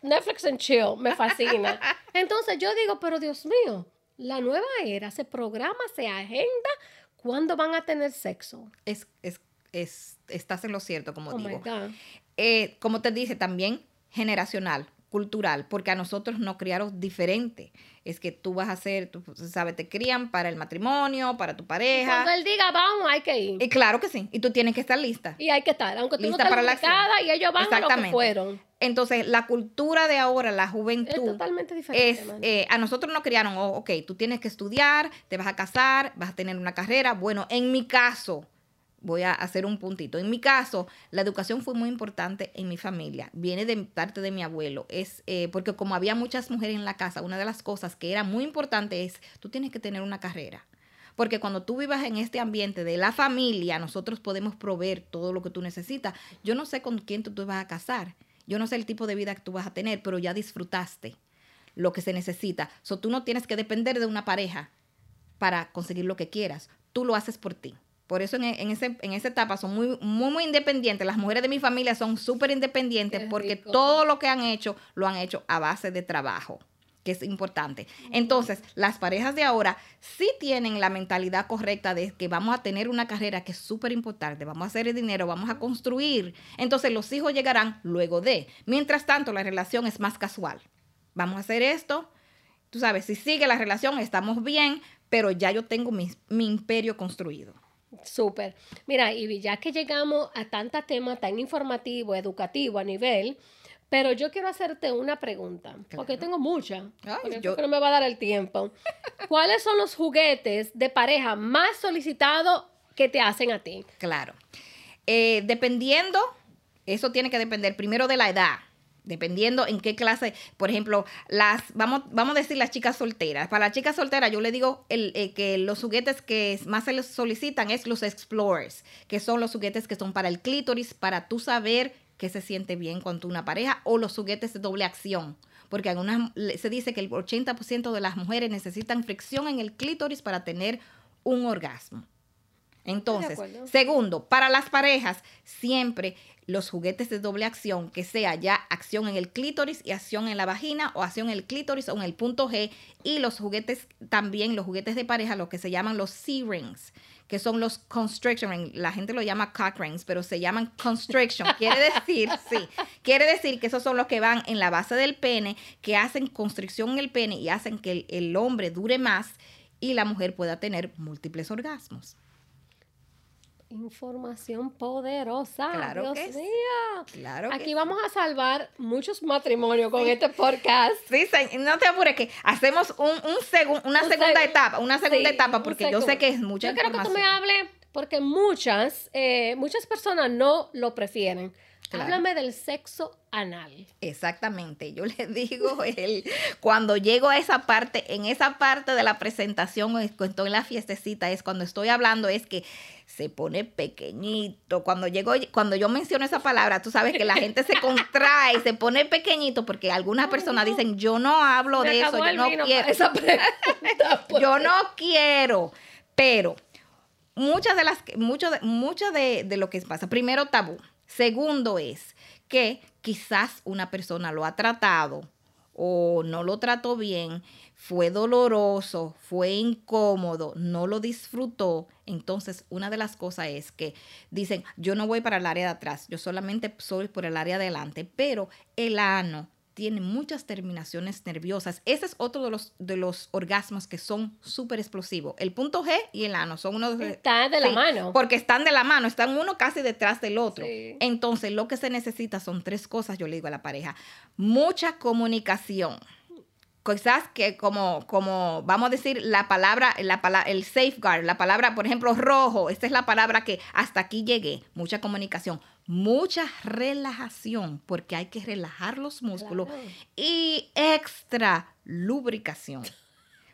Netflix and chill, me fascina. Entonces yo digo, pero Dios mío, la nueva era se programa, se agenda, ¿cuándo van a tener sexo? Es, es, es, estás en lo cierto, como Oh digo. Eh, como te dice, también generacional, cultural, porque a nosotros nos criaron diferente. Es que tú vas a hacer, tú sabes, te crían para el matrimonio, para tu Cuando pareja. él diga vamos, hay que ir. Y claro que sí, y tú tienes que estar lista. Y hay que estar, aunque tú Lista no para la y ellos van a lo que Exactamente. fueron. Entonces, la cultura de ahora, la Es juventud, totalmente diferente. es, eh, a nosotros nos criaron, oh, ok, tú tienes que estudiar, te vas a casar, vas a tener una carrera. Bueno, en mi caso, voy a hacer un puntito. En mi caso, la educación fue muy importante en mi familia. Viene de parte de mi abuelo. Es eh, porque como había muchas mujeres en la casa, una de las cosas que era muy importante es, tú tienes que tener una carrera. Porque cuando tú vivas en este ambiente de la familia, nosotros podemos proveer todo lo que tú necesitas. Yo no sé con quién tú te vas a casar. Yo no sé el tipo de vida que tú vas a tener, pero ya disfrutaste lo que se necesita. So, tú no tienes que depender de una pareja para conseguir lo que quieras. Tú lo haces por ti. Por eso en, en ese, en esa etapa son muy, muy, muy independientes. Las mujeres de mi familia son súper independientes porque todo lo que han hecho lo han hecho a base de trabajo, que es importante. Entonces, las parejas de ahora sí tienen la mentalidad correcta de que vamos a tener una carrera que es súper importante, vamos a hacer el dinero, vamos a construir. Entonces, los hijos llegarán luego de. Mientras tanto, la relación es más casual. Vamos a hacer esto. Tú sabes, si sigue la relación, estamos bien, pero ya yo tengo mi, mi imperio construido. Súper. Mira, y ya que llegamos a tanta tema tan informativo, educativo a nivel, pero yo quiero hacerte una pregunta, porque tengo muchas, porque yo- creo que no me va a dar el tiempo. ¿Cuáles son los juguetes de pareja más solicitados que te hacen a ti? Claro. Eh, dependiendo, eso tiene que depender primero de la edad. Dependiendo en qué clase, por ejemplo, las, vamos, vamos a decir las chicas solteras. Para las chicas solteras, yo le digo el, eh, que los juguetes que más se les solicitan es los explorers, que son los juguetes que son para el clítoris, para tú saber que se siente bien tu una pareja, o los juguetes de doble acción. Porque algunas, se dice que el 80% de las mujeres necesitan fricción en el clítoris para tener un orgasmo. Entonces, segundo, para las parejas, siempre los juguetes de doble acción, que sea ya acción en el clítoris y acción en la vagina o acción en el clítoris o en el punto G, y los juguetes también, los juguetes de pareja, lo que se llaman los C-rings, que son los constriction rings. La gente lo llama cock rings, pero se llaman constriction. Quiere decir, sí, quiere decir que esos son los que van en la base del pene, que hacen constricción en el pene y hacen que el, el hombre dure más y la mujer pueda tener múltiples orgasmos. Información poderosa. Claro Dios que sí. mío. Claro que Aquí sí. vamos a salvar muchos matrimonios con este podcast. Sí, no te apures que hacemos un, un segun- una Un segunda seg- etapa, una segunda Sí, etapa, porque yo sé que es mucha Yo quiero que tú me información. hables, porque muchas, eh, muchas personas no lo prefieren. Claro. Háblame del sexo anal. Exactamente, yo le digo, el, cuando llego a esa parte, en esa parte de la presentación, es cuando estoy en la fiestecita, es cuando estoy hablando, es que se pone pequeñito. Cuando llego, cuando yo menciono esa palabra, tú sabes que la gente se contrae, se pone pequeñito, porque algunas personas dicen, yo no hablo de eso, yo no quiero. para esa pregunta, pues. yo no quiero, pero muchas de las mucho mucho de, de lo que pasa, primero tabú, segundo es que quizás una persona lo ha tratado o no lo trató bien, fue doloroso, fue incómodo, no lo disfrutó. Entonces, una de las cosas es que dicen, yo no voy para el área de atrás, yo solamente soy por el área de adelante, pero el ano tiene muchas terminaciones nerviosas. Ese es otro de los, de los orgasmos que son súper explosivos. El punto G y el ano son uno de los... Está de la Sí, mano. Porque están de la mano, están uno casi detrás del otro. Sí. Entonces, lo que se necesita son tres cosas, yo le digo a la pareja. Mucha comunicación. Quizás que como, como vamos a decir la palabra, la pala- el safeguard, la palabra, por ejemplo, rojo, esta es la palabra que hasta aquí llegué. Mucha comunicación, mucha relajación, porque hay que relajar los músculos Claro. y extra lubricación.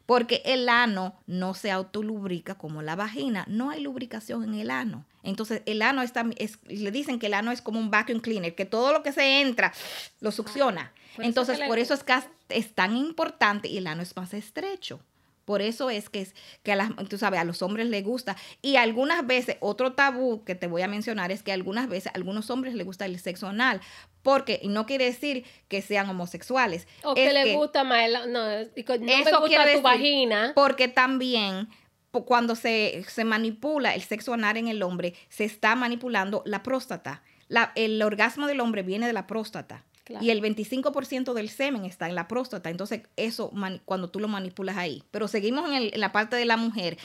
Porque el ano no se autolubrica como la vagina. No hay lubricación en el ano. Entonces, el ano está, es, le dicen que el ano es como un vacuum cleaner, que todo lo que se entra lo succiona. Por Entonces, por eso es que es tan importante y el ano es más estrecho. Por eso es que, que a, las, tú sabes, a los hombres les gusta. Y algunas veces, otro tabú que te voy a mencionar es que algunas veces a algunos hombres les gusta el sexo anal. Porque y no quiere decir que sean homosexuales. O que les gusta más, el, no, no me gusta tu vagina. Porque también cuando se, se, manipula el sexo anal en el hombre, se está manipulando la próstata. La, el orgasmo del hombre viene de la próstata. Y el 25% del semen está en la próstata. Entonces, eso cuando tú lo manipulas ahí. Pero seguimos en, la parte de la mujer.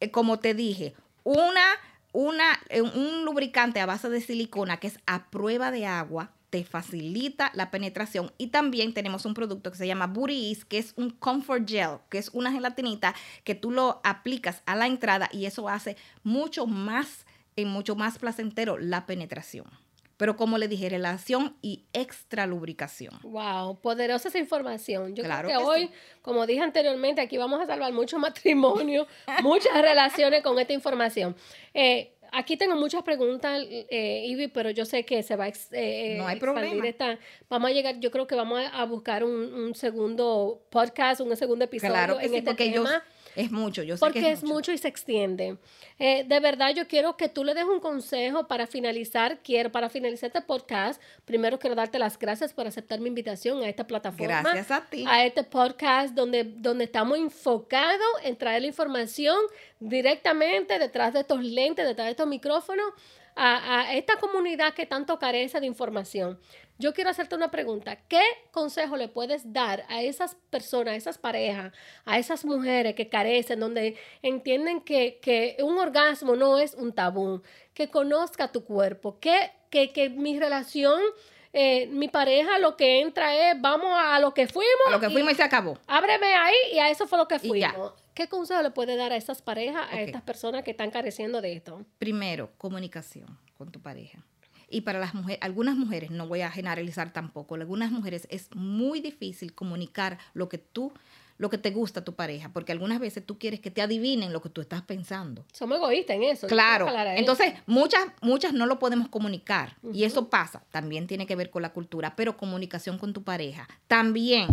Eh, como te dije, una, una, eh, un lubricante a base de silicona que es a prueba de agua te facilita la penetración. Y también tenemos un producto que se llama Booty que es un comfort gel, que es una gelatinita que tú lo aplicas a la entrada y eso hace mucho más, y mucho más placentero la penetración. Pero como le dije, relación y extra lubricación. Wow, poderosa esa información. Yo creo que, hoy, como dije anteriormente, aquí vamos a salvar mucho matrimonio, muchas relaciones con esta información. Eh, Aquí tengo muchas preguntas, eh, Ivy, pero yo sé que se va a eh, no hay problema. Esta, vamos a llegar, yo creo que vamos a buscar un, segundo podcast, un segundo episodio en este tema. Es mucho, yo sé Porque que es, mucho. y se extiende. Eh, de verdad, yo quiero que tú le des un consejo para finalizar. Quiero, para finalizar este podcast, primero quiero darte las gracias por aceptar mi invitación a esta plataforma. Gracias a ti. A este podcast donde, donde estamos enfocados en traer la información directamente detrás de estos lentes, detrás de estos micrófonos, a, a esta comunidad que tanto carece de información. Yo quiero hacerte una pregunta. ¿Qué consejo le puedes dar a esas personas, a esas parejas, a esas mujeres que carecen, donde entienden que, un orgasmo no es un tabú, que conozca tu cuerpo, que, que, mi relación, eh, mi pareja lo que entra es, vamos a lo que fuimos. A lo que fuimos y, se acabó. Ábreme ahí y a eso fue lo que fuimos. ¿Qué consejo le puede dar a esas parejas, a estas personas que están careciendo de esto? Primero, comunicación con tu pareja. Y para las mujeres, algunas mujeres, no voy a generalizar tampoco, algunas mujeres es muy difícil comunicar lo que tú, lo que te gusta a tu pareja, porque algunas veces tú quieres que te adivinen lo que tú estás pensando. Somos egoístas en eso. Claro. Entonces, muchas, muchas no lo podemos comunicar y eso pasa. También tiene que ver con la cultura, pero comunicación con tu pareja. También,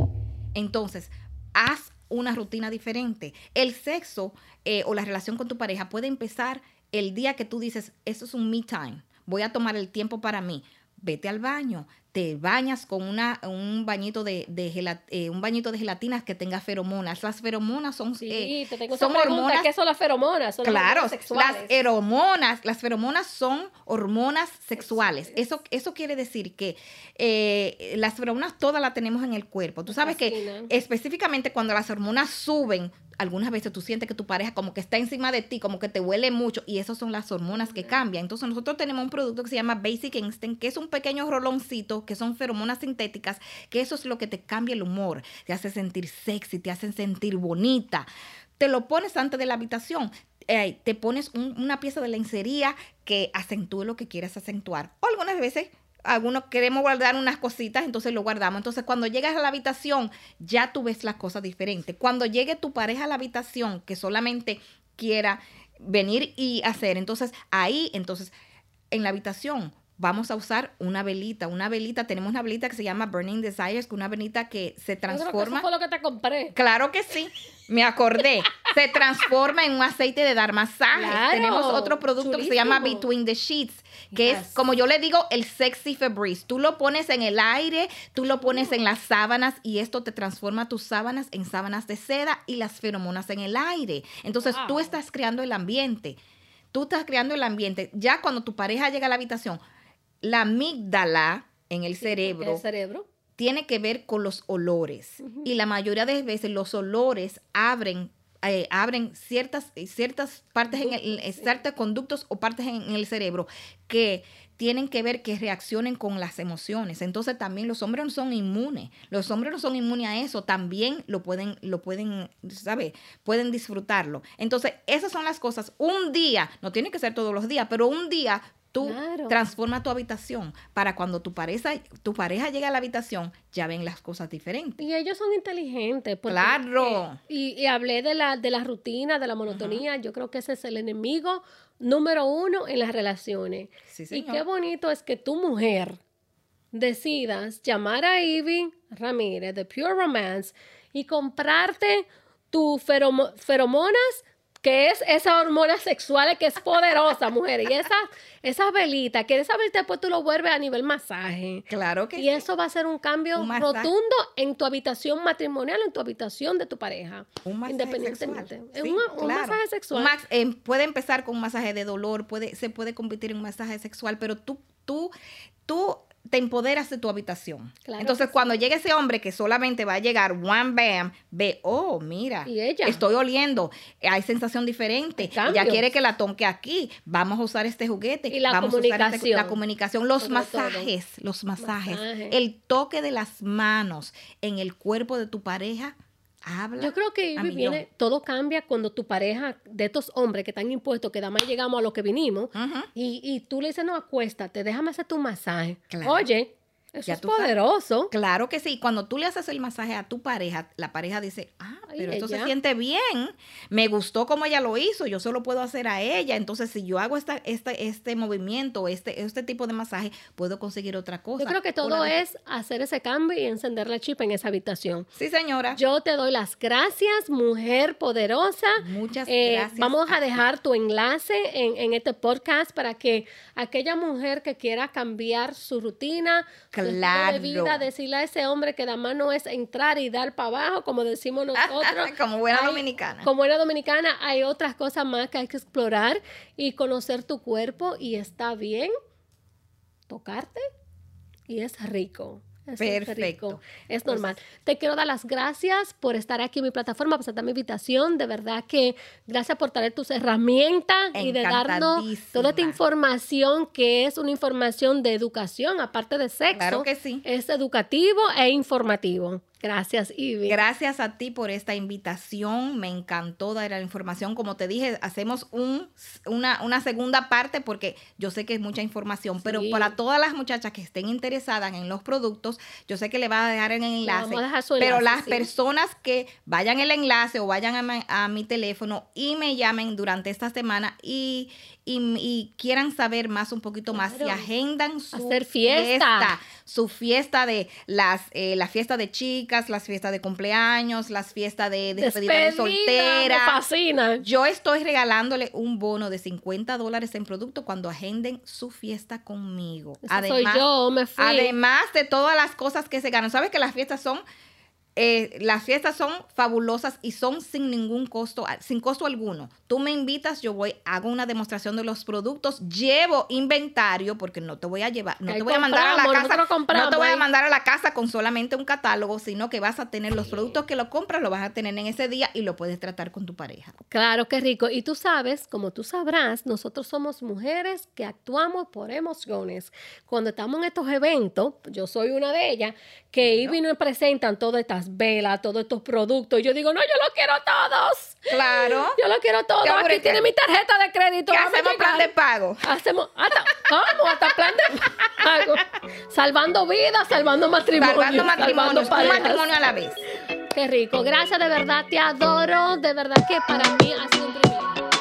entonces, haz una rutina diferente. El sexo eh, o la relación con tu pareja puede empezar el día que tú dices, eso es un me time voy a tomar el tiempo para mí. Vete al baño, te bañas con una, un bañito de, de eh, un bañito de gelatinas que tenga feromonas. Las feromonas son, sí, eh, te tengo son hormonas. ¿Qué son las feromonas? claro, las feromonas, las feromonas son hormonas sexuales. Eso, eso quiere decir que eh, las feromonas todas las tenemos en el cuerpo. Tú sabes que específicamente cuando las hormonas suben, algunas veces tú sientes que tu pareja como que está encima de ti, como que te huele mucho, y esas son las hormonas que cambian. Entonces nosotros tenemos un producto que se llama Basic Instinct, que es un pequeño roloncito, que son feromonas sintéticas, que eso es lo que te cambia el humor, te hace sentir sexy, te hace sentir bonita. Te lo pones antes de la habitación, eh, te pones una pieza de lencería que acentúe lo que quieras acentuar. O algunas veces algunos queremos guardar unas cositas, entonces lo guardamos. Entonces, cuando llegas a la habitación, ya tú ves las cosas diferentes. Cuando llegue tu pareja a la habitación, que solamente quiera venir y hacer, entonces ahí, entonces, en la habitación, vamos a usar una velita. Una velita, tenemos una velita que se llama Burning Desires, que una velita que se transforma. eso fue lo que te compré. Claro que sí, me acordé. se transforma en un aceite de dar masajes. tenemos otro producto que se llama Between the Sheets, que es, como yo le digo, el sexy Febreze. Tú lo pones en el aire, tú lo pones en las sábanas y esto te transforma tus sábanas en sábanas de seda y las feromonas en el aire. Entonces tú estás creando el ambiente. Tú estás creando el ambiente. Ya cuando tu pareja llega a la habitación, la amígdala en el cerebro, cerebro tiene que ver con los olores. Y la mayoría de veces los olores abren eh, abren ciertas, ciertas partes, en el, ciertos conductos o partes en, el cerebro que tienen que ver que reaccionen con las emociones. Entonces también los hombres no son inmunes. Los hombres no son inmunes a eso. También lo pueden, lo pueden, ¿sabe? Pueden disfrutarlo. Entonces esas son las cosas. Un día, no tiene que ser todos los días, pero un día Tú transforma tu habitación para cuando tu pareja, tu pareja llegue a la habitación, ya ven las cosas diferentes. Y ellos son inteligentes. claro. Eh, y, hablé de la, de la rutina, de la monotonía. Yo creo que ese es el enemigo número uno en las relaciones. Y qué bonito es que tu mujer decidas llamar a Ivy Ramírez de Pure Romance y comprarte tus feromo- feromonas, que es esa hormona sexual que es poderosa, mujeres. Y esa, esa velita, que esa velita después tú lo vuelves a nivel masaje. Claro que Y sí. eso va a ser un cambio Un rotundo en tu habitación matrimonial, en tu habitación de tu pareja. Un masaje independientemente. sexual. Es Sí, un, masaje sexual. Max- em, puede empezar con un masaje de dolor, puede, se puede convertir en un masaje sexual, pero tú, tú, tú te empoderas de tu habitación. Claro Entonces, cuando llegue ese hombre que solamente va a llegar one bam, ve, oh, mira, estoy oliendo, hay sensación diferente. Cambios. quiere que la tonque aquí, vamos a usar este juguete, Y la vamos a usar este- comunicación. la comunicación, los Sobre todo. masajes, los masajes, Masaje. el toque de las manos en el cuerpo de tu pareja. Habla Yo creo que viene, todo cambia cuando tu pareja, de estos hombres que están impuestos, que nada más llegamos a lo que vinimos, Ujú. y, y tú le dices, no, acuéstate, déjame hacer tu masaje. Claro. Oye, eso Ya es poderoso. Claro que sí. Cuando tú le haces el masaje a tu pareja, la pareja dice, ah, Ay, pero esto se siente bien. Me gustó como ella lo hizo. Yo solo puedo hacer a ella. Entonces, si yo hago esta, este, este movimiento, este, este tipo de masaje, puedo conseguir otra cosa. Yo creo que todo es hacer ese cambio y encender la chip en esa habitación. Sí, señora. Yo te doy las gracias, mujer poderosa. Muchas Eh, gracias. Vamos a a dejar tu enlace en, en este podcast para que aquella mujer que quiera cambiar su rutina, Claro. de vida, decirle a ese hombre que nada más no es entrar y dar para abajo, como decimos nosotros. Como buena Hay- dominicana. Como era dominicana, hay otras cosas más que hay que explorar y conocer tu cuerpo y está bien tocarte y es rico. Es, Perfecto. es normal. Te quiero dar las gracias por estar aquí en mi plataforma, por aceptar mi invitación. De verdad que gracias por traer tus herramientas y de darnos toda esta información que es una información de educación, aparte de sexo. Claro que sí. Es educativo e informativo. Gracias, Ivy. Gracias a ti por esta invitación. Me encantó dar la información. Como te dije, hacemos un, una, una segunda parte porque yo sé que es mucha información, pero para todas las muchachas que estén interesadas en los productos, yo sé que le va a dejar en el enlace. vamos a dejar su pero enlace, las sí. personas que vayan el enlace o vayan a mi teléfono y me llamen durante esta semana y, y, y quieran saber más, un poquito más, y Claro. agendan su Hacer fiesta. su fiesta de las eh, la fiesta de chicas, las fiestas de cumpleaños, las fiestas de despedida de soltera. Me fascina. Yo estoy regalándole un bono de 50 dólares en producto cuando agenden su fiesta conmigo. Esa soy yo, me fui. Además de todas las cosas que se ganan. ¿Sabes que las fiestas son eh, las fiestas son fabulosas y son sin ningún costo, sin costo alguno. Tú me invitas, yo voy, hago una demostración de los productos, llevo inventario porque no te voy a llevar, no te voy a mandar a la casa, no te voy a mandar a la casa con solamente un catálogo, sino que vas a tener los productos que lo compras, lo vas a tener en ese día y lo puedes tratar con tu pareja. Claro, qué rico. Y tú sabes, como tú sabrás, nosotros somos mujeres que actuamos por emociones. Cuando estamos en estos eventos, yo soy una de ellas, que Ivy nos presentan todas estas velas, todos estos productos. Y yo digo, no, yo los quiero todos. Claro. Yo los quiero todos. Aquí tiene mi tarjeta de crédito. ¿Qué Vamos hacemos plan de pago? Hacemos hasta, ¿cómo? Hasta plan de pago. Salvando vidas, salvando matrimonios. Salvando matrimonios, un parejas. matrimonio a la vez. Qué rico. Gracias, de verdad, te adoro. De verdad que para mí ha sido un privilegio.